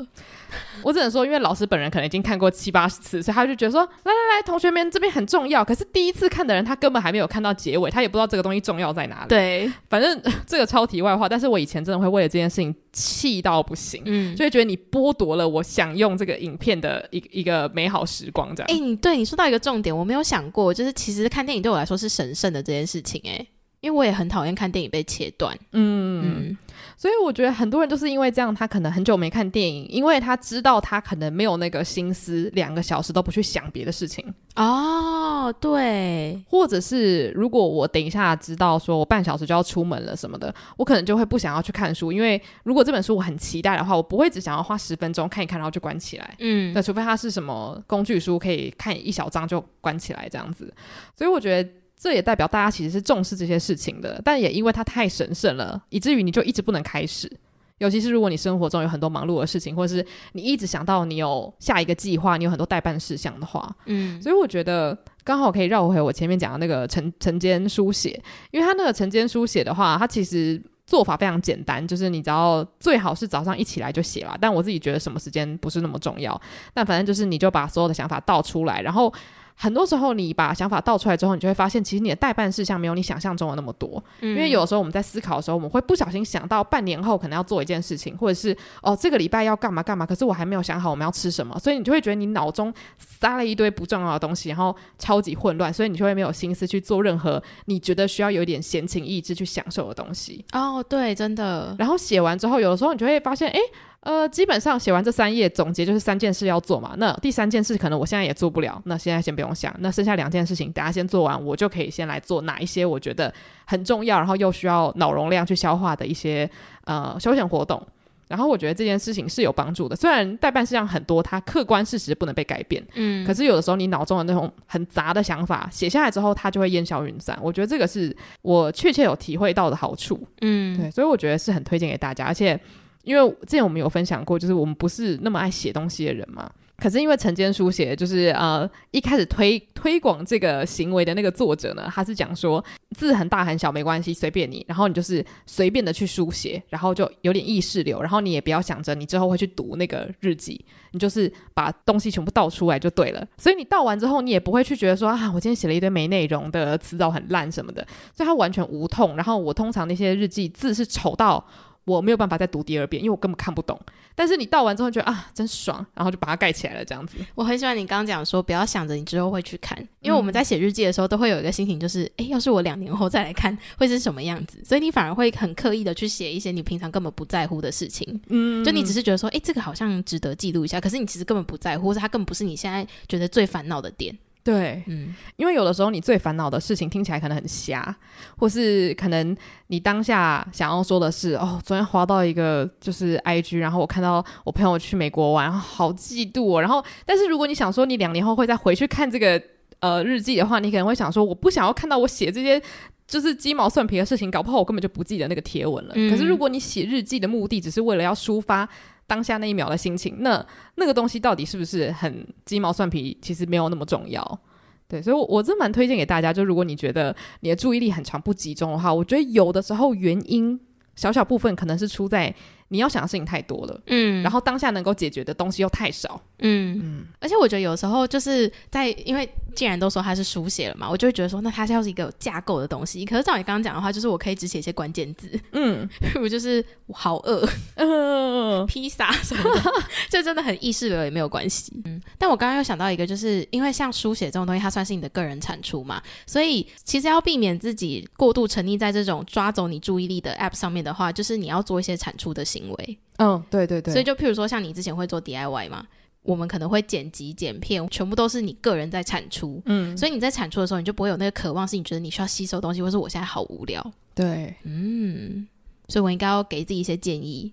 我只能说，因为老师本人可能已经看过七八十次，所以他就觉得说，来来来，同学们这边很重要。可是第一次看的人，他根本还没有看到结尾，他也不知道这个东西重要在哪里。对，反正这个超题外话。但是我以前真的会为了这件事情气到不行，嗯，就会觉得你剥夺了我享用这个影片的一个一个美好时光，这样。哎、欸，你对你说到一个重点，我没有想过，就是其实看电影对我来说是神圣的这件事情、欸，哎。因为我也很讨厌看电影被切断，嗯嗯，所以我觉得很多人就是因为这样，他可能很久没看电影，因为他知道他可能没有那个心思，两个小时都不去想别的事情。哦，对，或者是如果我等一下知道说我半小时就要出门了什么的，我可能就会不想要去看书，因为如果这本书我很期待的话，我不会只想要花十分钟看一看，然后就关起来。嗯，那除非它是什么工具书，可以看一小章就关起来这样子。所以我觉得。这也代表大家其实是重视这些事情的，但也因为它太神圣了，以至于你就一直不能开始。尤其是如果你生活中有很多忙碌的事情，或者是你一直想到你有下一个计划，你有很多待办事项的话，嗯，所以我觉得刚好可以绕回我前面讲的那个晨晨间书写，因为它那个晨间书写的话，它其实做法非常简单，就是你只要最好是早上一起来就写了，但我自己觉得什么时间不是那么重要，但反正就是你就把所有的想法倒出来，然后。很多时候，你把想法倒出来之后，你就会发现，其实你的代办事项没有你想象中的那么多。嗯。因为有时候我们在思考的时候，我们会不小心想到半年后可能要做一件事情，或者是哦，这个礼拜要干嘛干嘛，可是我还没有想好我们要吃什么，所以你就会觉得你脑中塞了一堆不重要的东西，然后超级混乱，所以你就会没有心思去做任何你觉得需要有一点闲情逸致去享受的东西。哦，对，真的。然后写完之后，有的时候你就会发现，哎。呃，基本上写完这三页总结就是三件事要做嘛。那第三件事可能我现在也做不了，那现在先不用想。那剩下两件事情，等下先做完，我就可以先来做哪一些我觉得很重要，然后又需要脑容量去消化的一些呃休闲活动。然后我觉得这件事情是有帮助的。虽然代办事项很多，它客观事实不能被改变，嗯，可是有的时候你脑中的那种很杂的想法写下来之后，它就会烟消云散。我觉得这个是我确切有体会到的好处，嗯，对，所以我觉得是很推荐给大家，而且。因为之前我们有分享过，就是我们不是那么爱写东西的人嘛。可是因为晨间书写，就是呃一开始推推广这个行为的那个作者呢，他是讲说字很大很小没关系，随便你。然后你就是随便的去书写，然后就有点意识流。然后你也不要想着你之后会去读那个日记，你就是把东西全部倒出来就对了。所以你倒完之后，你也不会去觉得说啊，我今天写了一堆没内容的词藻很烂什么的。所以它完全无痛。然后我通常那些日记字是丑到。我没有办法再读第二遍，因为我根本看不懂。但是你倒完之后觉得啊，真爽，然后就把它盖起来了，这样子。我很喜欢你刚刚讲说，不要想着你之后会去看，因为我们在写日记的时候都会有一个心情，就是，哎、嗯，要是我两年后再来看，会是什么样子？所以你反而会很刻意的去写一些你平常根本不在乎的事情。嗯，就你只是觉得说，哎，这个好像值得记录一下，可是你其实根本不在乎，或者它根本不是你现在觉得最烦恼的点。对，嗯，因为有的时候你最烦恼的事情听起来可能很瞎，或是可能你当下想要说的是，哦，昨天滑到一个就是 IG，然后我看到我朋友去美国玩，好嫉妒哦。然后，但是如果你想说你两年后会再回去看这个呃日记的话，你可能会想说，我不想要看到我写这些就是鸡毛蒜皮的事情，搞不好我根本就不记得那个贴文了。嗯。可是如果你写日记的目的只是为了要抒发。当下那一秒的心情，那那个东西到底是不是很鸡毛蒜皮？其实没有那么重要，对，所以我，我真蛮推荐给大家。就如果你觉得你的注意力很长不集中的话，我觉得有的时候原因小小部分可能是出在。你要想的事情太多了，嗯，然后当下能够解决的东西又太少，嗯。嗯，而且我觉得有时候就是在，因为既然都说它是书写了嘛，我就会觉得说，那它是要是一个有架构的东西。可是照你刚刚讲的话，就是我可以只写一些关键字，嗯，我就是好饿，嗯，披萨什么的，就真的很意识流也没有关系，嗯。但我刚刚又想到一个，就是因为像书写这种东西，它算是你的个人产出嘛，所以其实要避免自己过度沉溺在这种抓走你注意力的 App 上面的话，就是你要做一些产出的行为。行为，嗯，对对对，所以就譬如说，像你之前会做 DIY 嘛，我们可能会剪辑、剪片，全部都是你个人在产出，嗯，所以你在产出的时候，你就不会有那个渴望，是你觉得你需要吸收东西，或是我现在好无聊，对，嗯，所以我应该要给自己一些建议，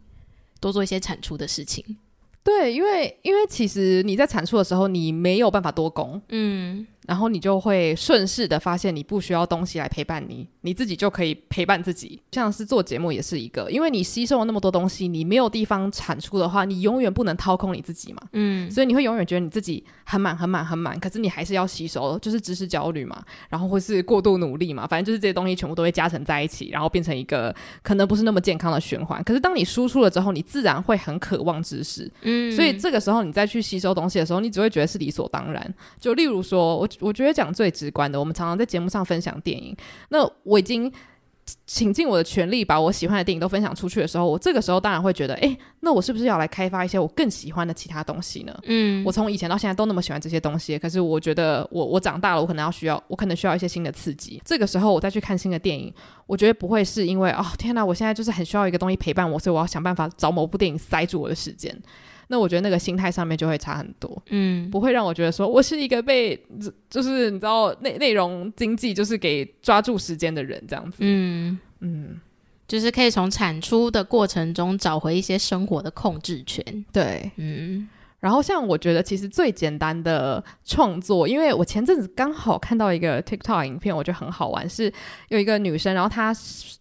多做一些产出的事情，对，因为因为其实你在产出的时候，你没有办法多工，嗯。然后你就会顺势的发现，你不需要东西来陪伴你，你自己就可以陪伴自己。像是做节目也是一个，因为你吸收了那么多东西，你没有地方产出的话，你永远不能掏空你自己嘛。嗯，所以你会永远觉得你自己很满、很满、很满，可是你还是要吸收，就是知识焦虑嘛，然后或是过度努力嘛，反正就是这些东西全部都会加成在一起，然后变成一个可能不是那么健康的循环。可是当你输出了之后，你自然会很渴望知识。嗯，所以这个时候你再去吸收东西的时候，你只会觉得是理所当然。就例如说，我。我觉得讲最直观的，我们常常在节目上分享电影。那我已经倾尽我的全力把我喜欢的电影都分享出去的时候，我这个时候当然会觉得，哎，那我是不是要来开发一些我更喜欢的其他东西呢？嗯，我从以前到现在都那么喜欢这些东西，可是我觉得我我长大了，我可能要需要，我可能需要一些新的刺激。这个时候我再去看新的电影，我觉得不会是因为哦，天哪，我现在就是很需要一个东西陪伴我，所以我要想办法找某部电影塞住我的时间。那我觉得那个心态上面就会差很多，嗯，不会让我觉得说我是一个被就是你知道内内容经济就是给抓住时间的人这样子，嗯。嗯，就是可以从产出的过程中找回一些生活的控制权，对，嗯。然后像我觉得其实最简单的创作，因为我前阵子刚好看到一个 TikTok 影片，我觉得很好玩，是有一个女生，然后她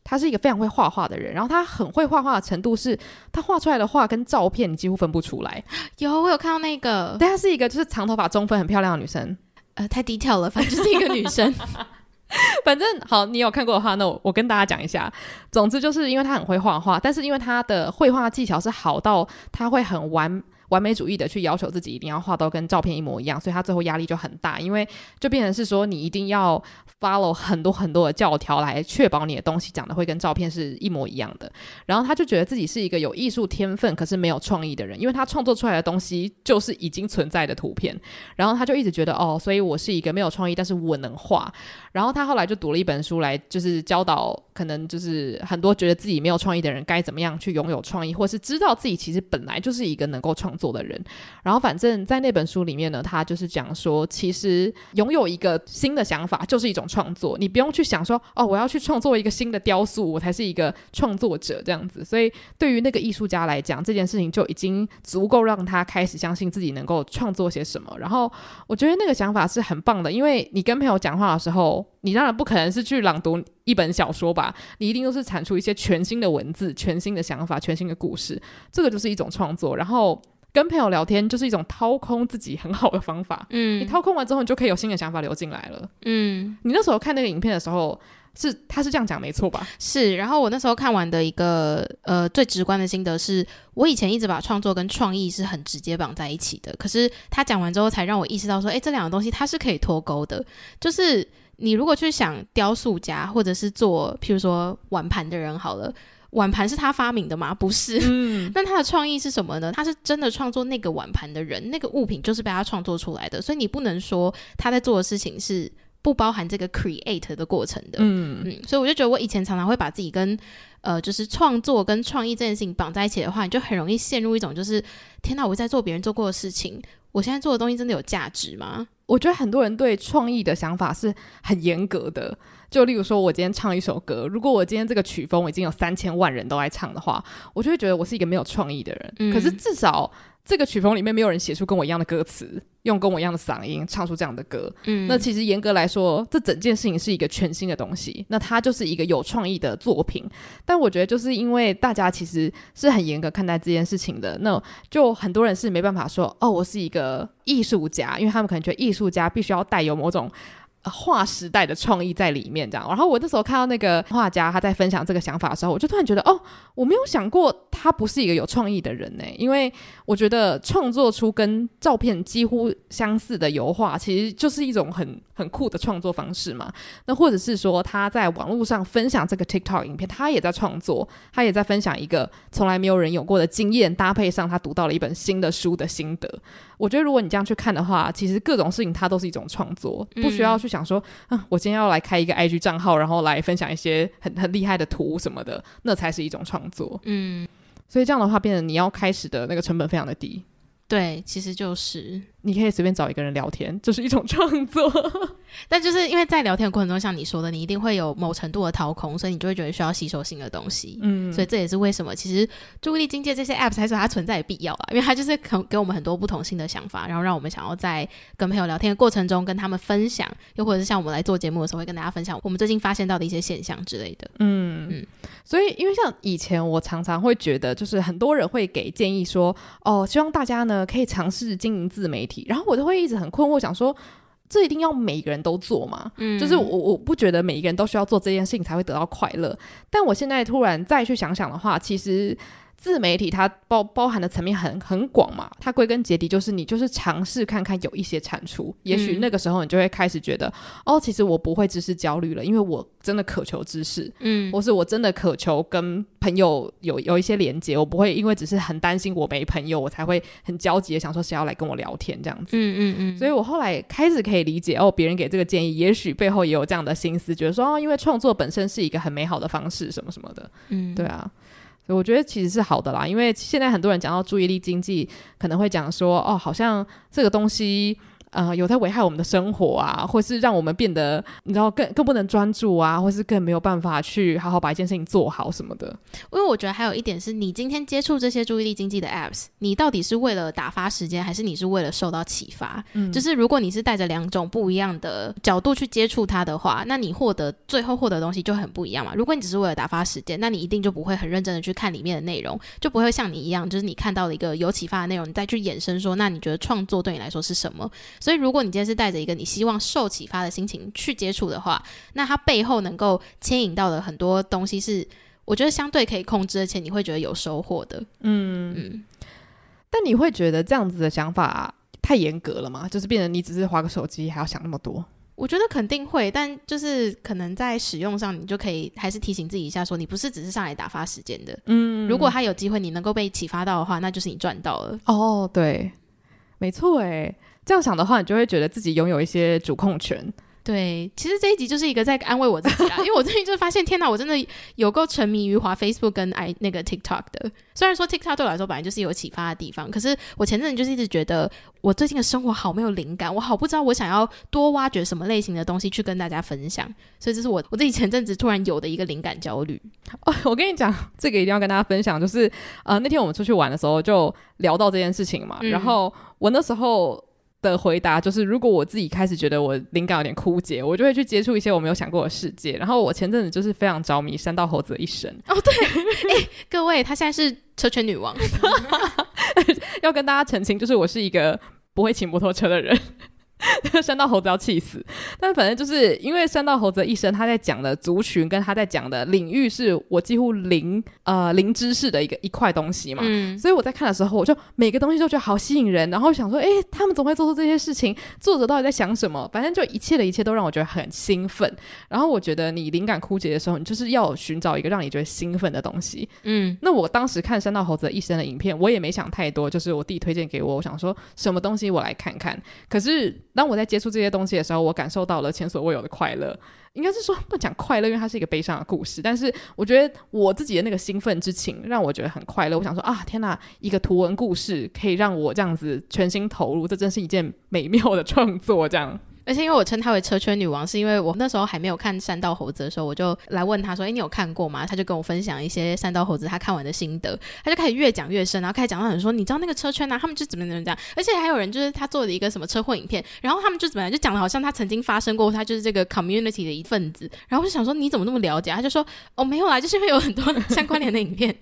她是一个非常会画画的人，然后她很会画画的程度是，她画出来的画跟照片你几乎分不出来。有，我有看到那个，对，她是一个就是长头发、中分、很漂亮的女生。呃，太 detail 了，反正就是一个女生。反正好，你有看过的话，那我我跟大家讲一下。总之就是因为她很会画画，但是因为她的绘画技巧是好到她会很完。完美主义的去要求自己一定要画到跟照片一模一样，所以他最后压力就很大，因为就变成是说你一定要 follow 很多很多的教条来确保你的东西讲的会跟照片是一模一样的。然后他就觉得自己是一个有艺术天分可是没有创意的人，因为他创作出来的东西就是已经存在的图片。然后他就一直觉得哦，所以我是一个没有创意，但是我能画。然后他后来就读了一本书来，就是教导可能就是很多觉得自己没有创意的人该怎么样去拥有创意，或是知道自己其实本来就是一个能够创做的人，然后反正在那本书里面呢，他就是讲说，其实拥有一个新的想法就是一种创作，你不用去想说，哦，我要去创作一个新的雕塑，我才是一个创作者这样子。所以对于那个艺术家来讲，这件事情就已经足够让他开始相信自己能够创作些什么。然后我觉得那个想法是很棒的，因为你跟朋友讲话的时候，你当然不可能是去朗读一本小说吧，你一定都是产出一些全新的文字、全新的想法、全新的故事，这个就是一种创作。然后。跟朋友聊天就是一种掏空自己很好的方法。嗯，你掏空完之后，你就可以有新的想法流进来了。嗯，你那时候看那个影片的时候，是他是这样讲没错吧？是。然后我那时候看完的一个呃最直观的心得是，我以前一直把创作跟创意是很直接绑在一起的。可是他讲完之后，才让我意识到说，诶，这两个东西它是可以脱钩的。就是你如果去想雕塑家，或者是做譬如说碗盘的人好了。碗盘是他发明的吗？不是。嗯。那他的创意是什么呢？他是真的创作那个碗盘的人，那个物品就是被他创作出来的，所以你不能说他在做的事情是不包含这个 create 的过程的。嗯嗯。所以我就觉得，我以前常常会把自己跟呃，就是创作跟创意这件事情绑在一起的话，你就很容易陷入一种就是，天哪，我在做别人做过的事情，我现在做的东西真的有价值吗？我觉得很多人对创意的想法是很严格的。就例如说，我今天唱一首歌，如果我今天这个曲风已经有三千万人都在唱的话，我就会觉得我是一个没有创意的人。嗯。可是至少这个曲风里面没有人写出跟我一样的歌词，用跟我一样的嗓音唱出这样的歌。嗯。那其实严格来说，这整件事情是一个全新的东西，那它就是一个有创意的作品。但我觉得就是因为大家其实是很严格看待这件事情的，那就很多人是没办法说哦，我是一个艺术家，因为他们可能觉得艺术家必须要带有某种。划时代的创意在里面，这样。然后我那时候看到那个画家他在分享这个想法的时候，我就突然觉得，哦，我没有想过他不是一个有创意的人呢。因为我觉得创作出跟照片几乎相似的油画，其实就是一种很很酷的创作方式嘛。那或者是说他在网络上分享这个 TikTok 影片，他也在创作，他也在分享一个从来没有人有过的经验，搭配上他读到了一本新的书的心得。我觉得如果你这样去看的话，其实各种事情它都是一种创作，不需要去想说，啊，我今天要来开一个 IG 账号，然后来分享一些很很厉害的图什么的，那才是一种创作。嗯，所以这样的话，变得你要开始的那个成本非常的低。对，其实就是。你可以随便找一个人聊天，这、就是一种创作。但就是因为在聊天的过程中，像你说的，你一定会有某程度的掏空，所以你就会觉得需要吸收新的东西。嗯，所以这也是为什么其实注意力经济这些 apps 还是它存在的必要啊，因为它就是可给我们很多不同新的想法，然后让我们想要在跟朋友聊天的过程中跟他们分享，又或者是像我们来做节目的时候会跟大家分享我们最近发现到的一些现象之类的。嗯嗯，所以因为像以前我常常会觉得，就是很多人会给建议说，哦，希望大家呢可以尝试经营自媒体。然后我就会一直很困惑，想说，这一定要每个人都做吗？嗯，就是我我不觉得每一个人都需要做这件事情才会得到快乐。但我现在突然再去想想的话，其实。自媒体它包包含的层面很很广嘛，它归根结底就是你就是尝试看看有一些产出，也许那个时候你就会开始觉得，嗯、哦，其实我不会知识焦虑了，因为我真的渴求知识，嗯，或是我真的渴求跟朋友有有一些连接，我不会因为只是很担心我没朋友，我才会很焦急的想说谁要来跟我聊天这样子，嗯嗯嗯，所以我后来开始可以理解哦，别人给这个建议，也许背后也有这样的心思，觉得说哦，因为创作本身是一个很美好的方式，什么什么的，嗯，对啊。我觉得其实是好的啦，因为现在很多人讲到注意力经济，可能会讲说，哦，好像这个东西。呃，有在危害我们的生活啊，或是让我们变得，你知道，更更不能专注啊，或是更没有办法去好好把一件事情做好什么的。因为我觉得还有一点是，你今天接触这些注意力经济的 apps，你到底是为了打发时间，还是你是为了受到启发？嗯，就是如果你是带着两种不一样的角度去接触它的话，那你获得最后获得的东西就很不一样嘛。如果你只是为了打发时间，那你一定就不会很认真的去看里面的内容，就不会像你一样，就是你看到了一个有启发的内容，你再去衍生说，那你觉得创作对你来说是什么？所以，如果你今天是带着一个你希望受启发的心情去接触的话，那它背后能够牵引到的很多东西是，我觉得相对可以控制，而且你会觉得有收获的。嗯嗯。但你会觉得这样子的想法太严格了吗？就是变成你只是划个手机，还要想那么多？我觉得肯定会，但就是可能在使用上，你就可以还是提醒自己一下，说你不是只是上来打发时间的。嗯。如果他有机会，你能够被启发到的话，那就是你赚到了。哦，对，没错，诶。这样想的话，你就会觉得自己拥有一些主控权。对，其实这一集就是一个在安慰我自己啊，因为我最近就发现，天哪，我真的有够沉迷于滑 Facebook 跟 i 那个 TikTok 的。虽然说 TikTok 对我来说本来就是有启发的地方，可是我前阵子就是一直觉得，我最近的生活好没有灵感，我好不知道我想要多挖掘什么类型的东西去跟大家分享。所以这是我我自己前阵子突然有的一个灵感焦虑。哦，我跟你讲，这个一定要跟大家分享，就是呃那天我们出去玩的时候就聊到这件事情嘛，嗯、然后我那时候。的回答就是，如果我自己开始觉得我灵感有点枯竭，我就会去接触一些我没有想过的世界。然后我前阵子就是非常着迷山道猴子的一生。哦，对，哎、欸，各位，她现在是车圈女王，要跟大家澄清，就是我是一个不会骑摩托车的人。山道猴子要气死，但反正就是因为山道猴子的一生，他在讲的族群跟他在讲的领域是我几乎零呃零知识的一个一块东西嘛，嗯，所以我在看的时候，我就每个东西都觉得好吸引人，然后想说，哎，他们怎么会做出这些事情？作者到底在想什么？反正就一切的一切都让我觉得很兴奋。然后我觉得你灵感枯竭的时候，你就是要寻找一个让你觉得兴奋的东西。嗯，那我当时看山道猴子的一生的影片，我也没想太多，就是我弟推荐给我，我想说什么东西我来看看，可是。当我在接触这些东西的时候，我感受到了前所未有的快乐。应该是说不讲快乐，因为它是一个悲伤的故事。但是我觉得我自己的那个兴奋之情，让我觉得很快乐。我想说啊，天哪，一个图文故事可以让我这样子全心投入，这真是一件美妙的创作。这样。而且因为我称她为车圈女王，是因为我那时候还没有看《山道猴子》的时候，我就来问她说：“哎，你有看过吗？”她就跟我分享一些《山道猴子》她看完的心得。她就开始越讲越深，然后开始讲到很说：“你知道那个车圈啊，他们就怎么怎么讲。”而且还有人就是他做了一个什么车祸影片，然后他们就怎么样，就讲的好像他曾经发生过，他就是这个 community 的一份子。然后我就想说：“你怎么那么了解？”他就说：“哦，没有啦，就是因为有很多相关联的影片。”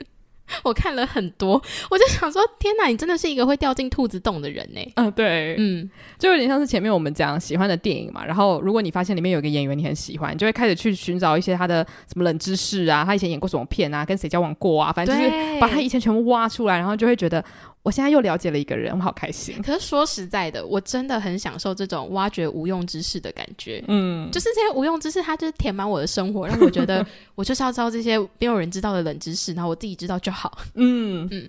我看了很多，我就想说，天哪，你真的是一个会掉进兔子洞的人呢。嗯，对，嗯，就有点像是前面我们讲喜欢的电影嘛。然后，如果你发现里面有一个演员你很喜欢，你就会开始去寻找一些他的什么冷知识啊，他以前演过什么片啊，跟谁交往过啊，反正就是把他以前全部挖出来，然后就会觉得。我现在又了解了一个人，我好开心。可是说实在的，我真的很享受这种挖掘无用知识的感觉。嗯，就是这些无用知识，它就是填满我的生活，让我觉得 我就是要知道这些没有人知道的冷知识，然后我自己知道就好。嗯嗯，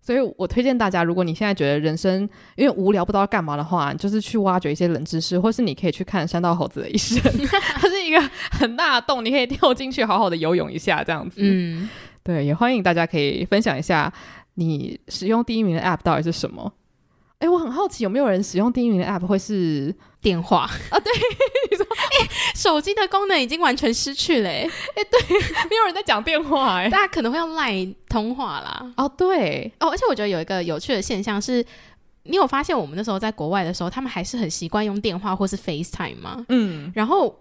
所以我推荐大家，如果你现在觉得人生因为无聊不知道干嘛的话，就是去挖掘一些冷知识，或是你可以去看山道猴子的一生，它是一个很大的洞，你可以跳进去好好的游泳一下，这样子。嗯，对，也欢迎大家可以分享一下。你使用第一名的 App 到底是什么？哎，我很好奇，有没有人使用第一名的 App 会是电话啊？对，你说，哎，手机的功能已经完全失去了。哎，对，没有人在讲电话，哎，大家可能会用 Line 通话啦。哦，对，哦，而且我觉得有一个有趣的现象是，你有发现我们那时候在国外的时候，他们还是很习惯用电话或是 FaceTime 吗？嗯，然后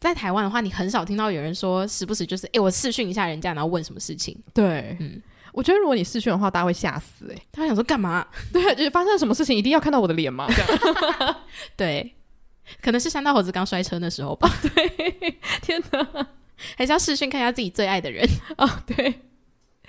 在台湾的话，你很少听到有人说时不时就是，哎，我视讯一下人家，然后问什么事情。对，嗯。我觉得如果你视讯的话，大家会吓死哎、欸！他想说干嘛？对，就是发生了什么事情，一定要看到我的脸吗？这 样对，可能是山道猴子刚摔车的时候吧。对，天哪，还是要视讯看一下自己最爱的人啊、哦？对。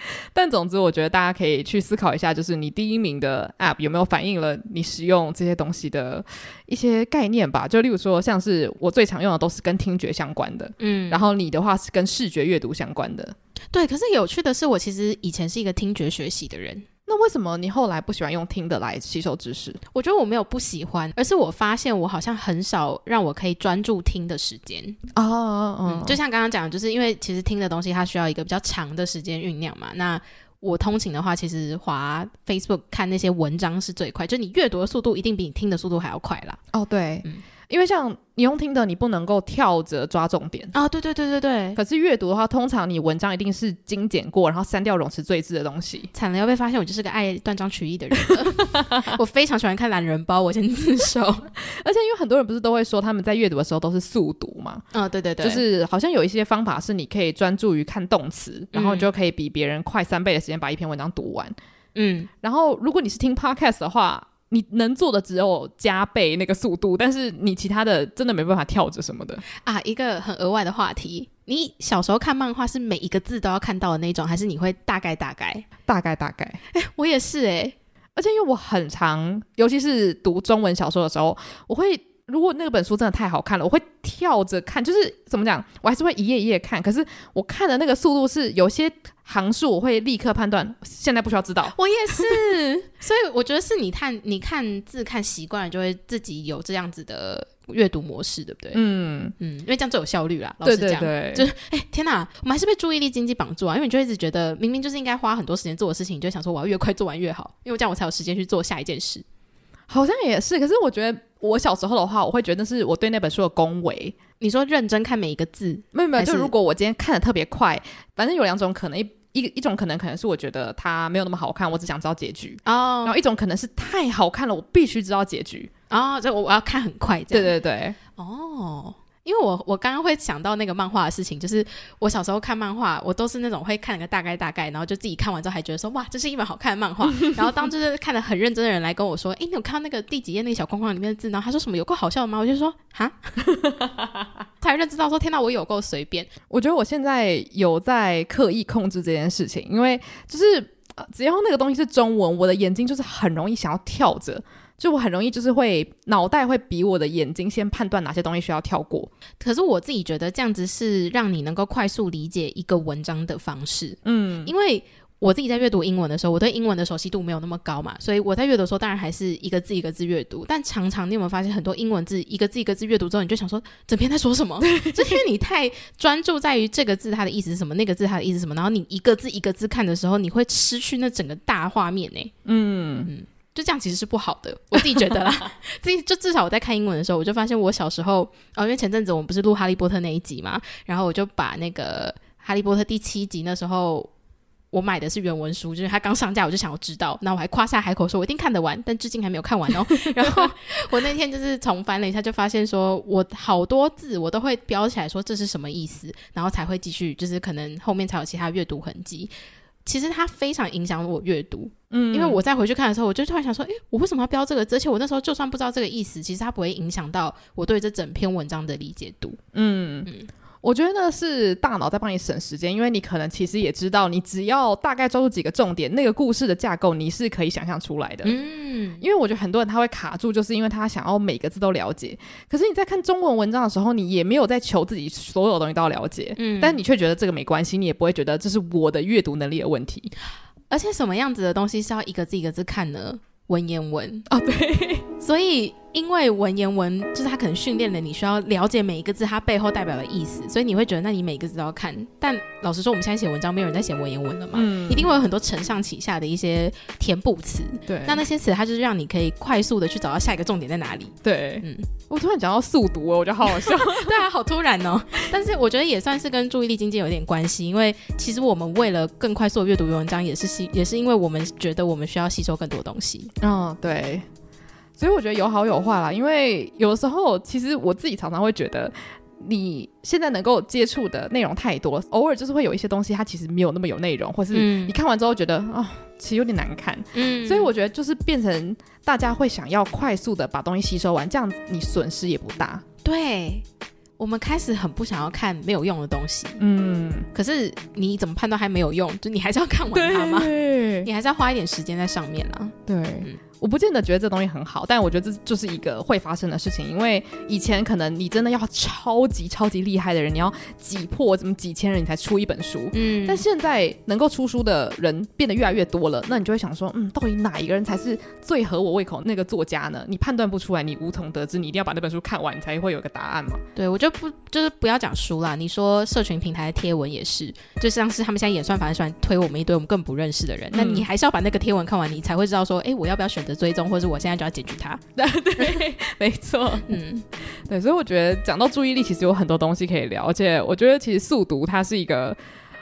但总之，我觉得大家可以去思考一下，就是你第一名的 App 有没有反映了你使用这些东西的一些概念吧？就例如说，像是我最常用的都是跟听觉相关的，嗯，然后你的话是跟视觉阅读相关的。对，可是有趣的是，我其实以前是一个听觉学习的人。那为什么你后来不喜欢用听的来吸收知识？我觉得我没有不喜欢，而是我发现我好像很少让我可以专注听的时间。哦，哦，哦，就像刚刚讲的，就是因为其实听的东西它需要一个比较长的时间酝酿嘛。那我通勤的话，其实滑 Facebook 看那些文章是最快，就你阅读的速度一定比你听的速度还要快啦。哦，对，嗯。因为像你用听的，你不能够跳着抓重点啊！对对对对对。可是阅读的话，通常你文章一定是精简过，然后删掉冗词赘字的东西。惨了，要被发现我就是个爱断章取义的人。我非常喜欢看懒人包，我先自首。而且因为很多人不是都会说他们在阅读的时候都是速读嘛？啊、哦，对对对，就是好像有一些方法是你可以专注于看动词，然后你就可以比别人快三倍的时间把一篇文章读完。嗯，然后如果你是听 podcast 的话。你能做的只有加倍那个速度，但是你其他的真的没办法跳着什么的啊。一个很额外的话题，你小时候看漫画是每一个字都要看到的那种，还是你会大概大概大概大概？哎、欸，我也是哎、欸，而且因为我很常，尤其是读中文小说的时候，我会如果那个本书真的太好看了，我会跳着看，就是怎么讲，我还是会一页一页看，可是我看的那个速度是有些。行数我会立刻判断，现在不需要知道。我也是，所以我觉得是你看你看字看习惯了，就会自己有这样子的阅读模式，对不对？嗯嗯，因为这样最有效率啦。老实讲，对对对，就是哎、欸，天哪，我们还是被注意力经济绑住啊！因为你就一直觉得明明就是应该花很多时间做的事情，你就想说我要越快做完越好，因为这样我才有时间去做下一件事。好像也是，可是我觉得我小时候的话，我会觉得是我对那本书的恭维。你说认真看每一个字，没有没有，就如果我今天看的特别快，反正有两种可能。一一一种可能可能是我觉得它没有那么好看，我只想知道结局哦。Oh. 然后一种可能是太好看了，我必须知道结局哦。这、oh, 我我要看很快，这样。对对对。哦，因为我我刚刚会想到那个漫画的事情，就是我小时候看漫画，我都是那种会看个大概大概，然后就自己看完之后还觉得说哇，这是一本好看的漫画。然后当就是看的很认真的人来跟我说，诶，你有看到那个第几页那个小框框里面的字？然后他说什么有够好笑的吗？我就说哈，才认知到说天哪，我有够随便。我觉得我现在有在刻意控制这件事情，因为就是只要那个东西是中文，我的眼睛就是很容易想要跳着。就我很容易就是会脑袋会比我的眼睛先判断哪些东西需要跳过，可是我自己觉得这样子是让你能够快速理解一个文章的方式。嗯，因为我自己在阅读英文的时候，我对英文的熟悉度没有那么高嘛，所以我在阅读的时候当然还是一个字一个字阅读。但常常你有没有发现很多英文字一个字一个字阅读之后，你就想说整篇在说什么？就因为你太专注在于这个字它的意思是什么，那个字它的意思是什么，然后你一个字一个字看的时候，你会失去那整个大画面呢、欸。嗯嗯。就这样其实是不好的，我自己觉得啦。自己就至少我在看英文的时候，我就发现我小时候哦，因为前阵子我们不是录《哈利波特》那一集嘛，然后我就把那个《哈利波特》第七集那时候我买的是原文书，就是它刚上架，我就想要知道，那我还夸下海口说我一定看得完，但至今还没有看完哦。然后我那天就是重翻了一下，就发现说我好多字我都会标起来说这是什么意思，然后才会继续，就是可能后面才有其他阅读痕迹。其实它非常影响我阅读，嗯，因为我再回去看的时候，我就突然想说，诶，我为什么要标这个？而且我那时候就算不知道这个意思，其实它不会影响到我对这整篇文章的理解度，嗯嗯。我觉得呢是大脑在帮你省时间，因为你可能其实也知道，你只要大概抓住几个重点，那个故事的架构你是可以想象出来的。嗯，因为我觉得很多人他会卡住，就是因为他想要每个字都了解。可是你在看中文文章的时候，你也没有在求自己所有东西都要了解。嗯，但你却觉得这个没关系，你也不会觉得这是我的阅读能力的问题。而且什么样子的东西是要一个字一个字看呢？文言文哦，对，所以。因为文言文就是他可能训练了你需要了解每一个字它背后代表的意思，所以你会觉得那你每个字都要看。但老实说，我们现在写文章没有人在写文言文了嘛，嗯，一定会有很多承上启下的一些填补词。对，那那些词它就是让你可以快速的去找到下一个重点在哪里。对，嗯，我突然讲到速读哦，我觉得好好笑。对啊，好突然哦。但是我觉得也算是跟注意力经济有点关系，因为其实我们为了更快速的阅读文章，也是吸，也是因为我们觉得我们需要吸收更多东西。嗯，对。所以我觉得有好有坏啦，因为有时候其实我自己常常会觉得，你现在能够接触的内容太多，偶尔就是会有一些东西它其实没有那么有内容，或是你看完之后觉得啊、哦，其实有点难看。嗯，所以我觉得就是变成大家会想要快速的把东西吸收完，这样子你损失也不大。对。我们开始很不想要看没有用的东西，嗯，可是你怎么判断还没有用？就你还是要看完它吗？对，你还是要花一点时间在上面啦。对。嗯我不见得觉得这东西很好，但我觉得这就是一个会发生的事情。因为以前可能你真的要超级超级厉害的人，你要挤破怎么几千人你才出一本书。嗯，但现在能够出书的人变得越来越多了，那你就会想说，嗯，到底哪一个人才是最合我胃口那个作家呢？你判断不出来，你无从得知，你一定要把那本书看完，你才会有个答案嘛。对，我就不就是不要讲书啦。你说社群平台的贴文也是，就像是他们现在演算法很喜欢推我们一堆我们更不认识的人，那、嗯、你还是要把那个贴文看完，你才会知道说，哎，我要不要选择追踪，或是我现在就要解决它。对 对，没错，嗯，对，所以我觉得讲到注意力，其实有很多东西可以聊，而且我觉得其实速读它是一个，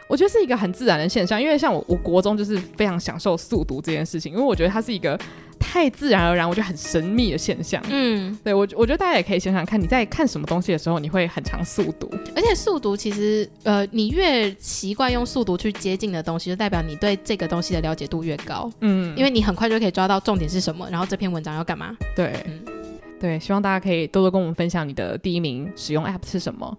我觉得是一个很自然的现象，因为像我，我国中就是非常享受速读这件事情，因为我觉得它是一个。太自然而然，我觉得很神秘的现象。嗯，对我，我觉得大家也可以想想看，你在看什么东西的时候，你会很常速读。而且速读其实，呃，你越习惯用速读去接近的东西，就代表你对这个东西的了解度越高。嗯，因为你很快就可以抓到重点是什么，然后这篇文章要干嘛。对，嗯，对，希望大家可以多多跟我们分享你的第一名使用 App 是什么。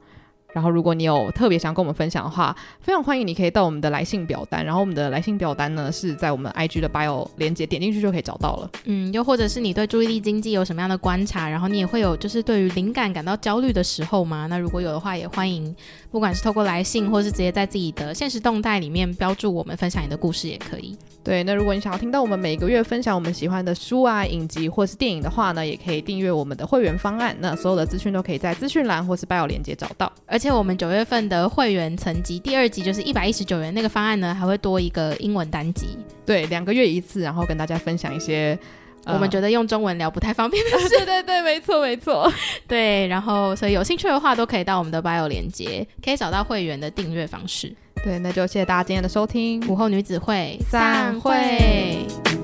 然后，如果你有特别想跟我们分享的话，非常欢迎你可以到我们的来信表单。然后，我们的来信表单呢是在我们 IG 的 bio 连接，点进去就可以找到了。嗯，又或者是你对注意力经济有什么样的观察，然后你也会有就是对于灵感感到焦虑的时候吗？那如果有的话，也欢迎，不管是透过来信，或是直接在自己的现实动态里面标注我们，分享你的故事也可以。对，那如果你想要听到我们每个月分享我们喜欢的书啊、影集或是电影的话呢，也可以订阅我们的会员方案。那所有的资讯都可以在资讯栏或是 bio 连接找到。而且我们九月份的会员层级第二级就是一百一十九元那个方案呢，还会多一个英文单集。对，两个月一次，然后跟大家分享一些、呃、我们觉得用中文聊不太方便的事。对对对，没错没错。对，然后所以有兴趣的话，都可以到我们的 bio 连接，可以找到会员的订阅方式。对，那就谢谢大家今天的收听，午后女子会散会。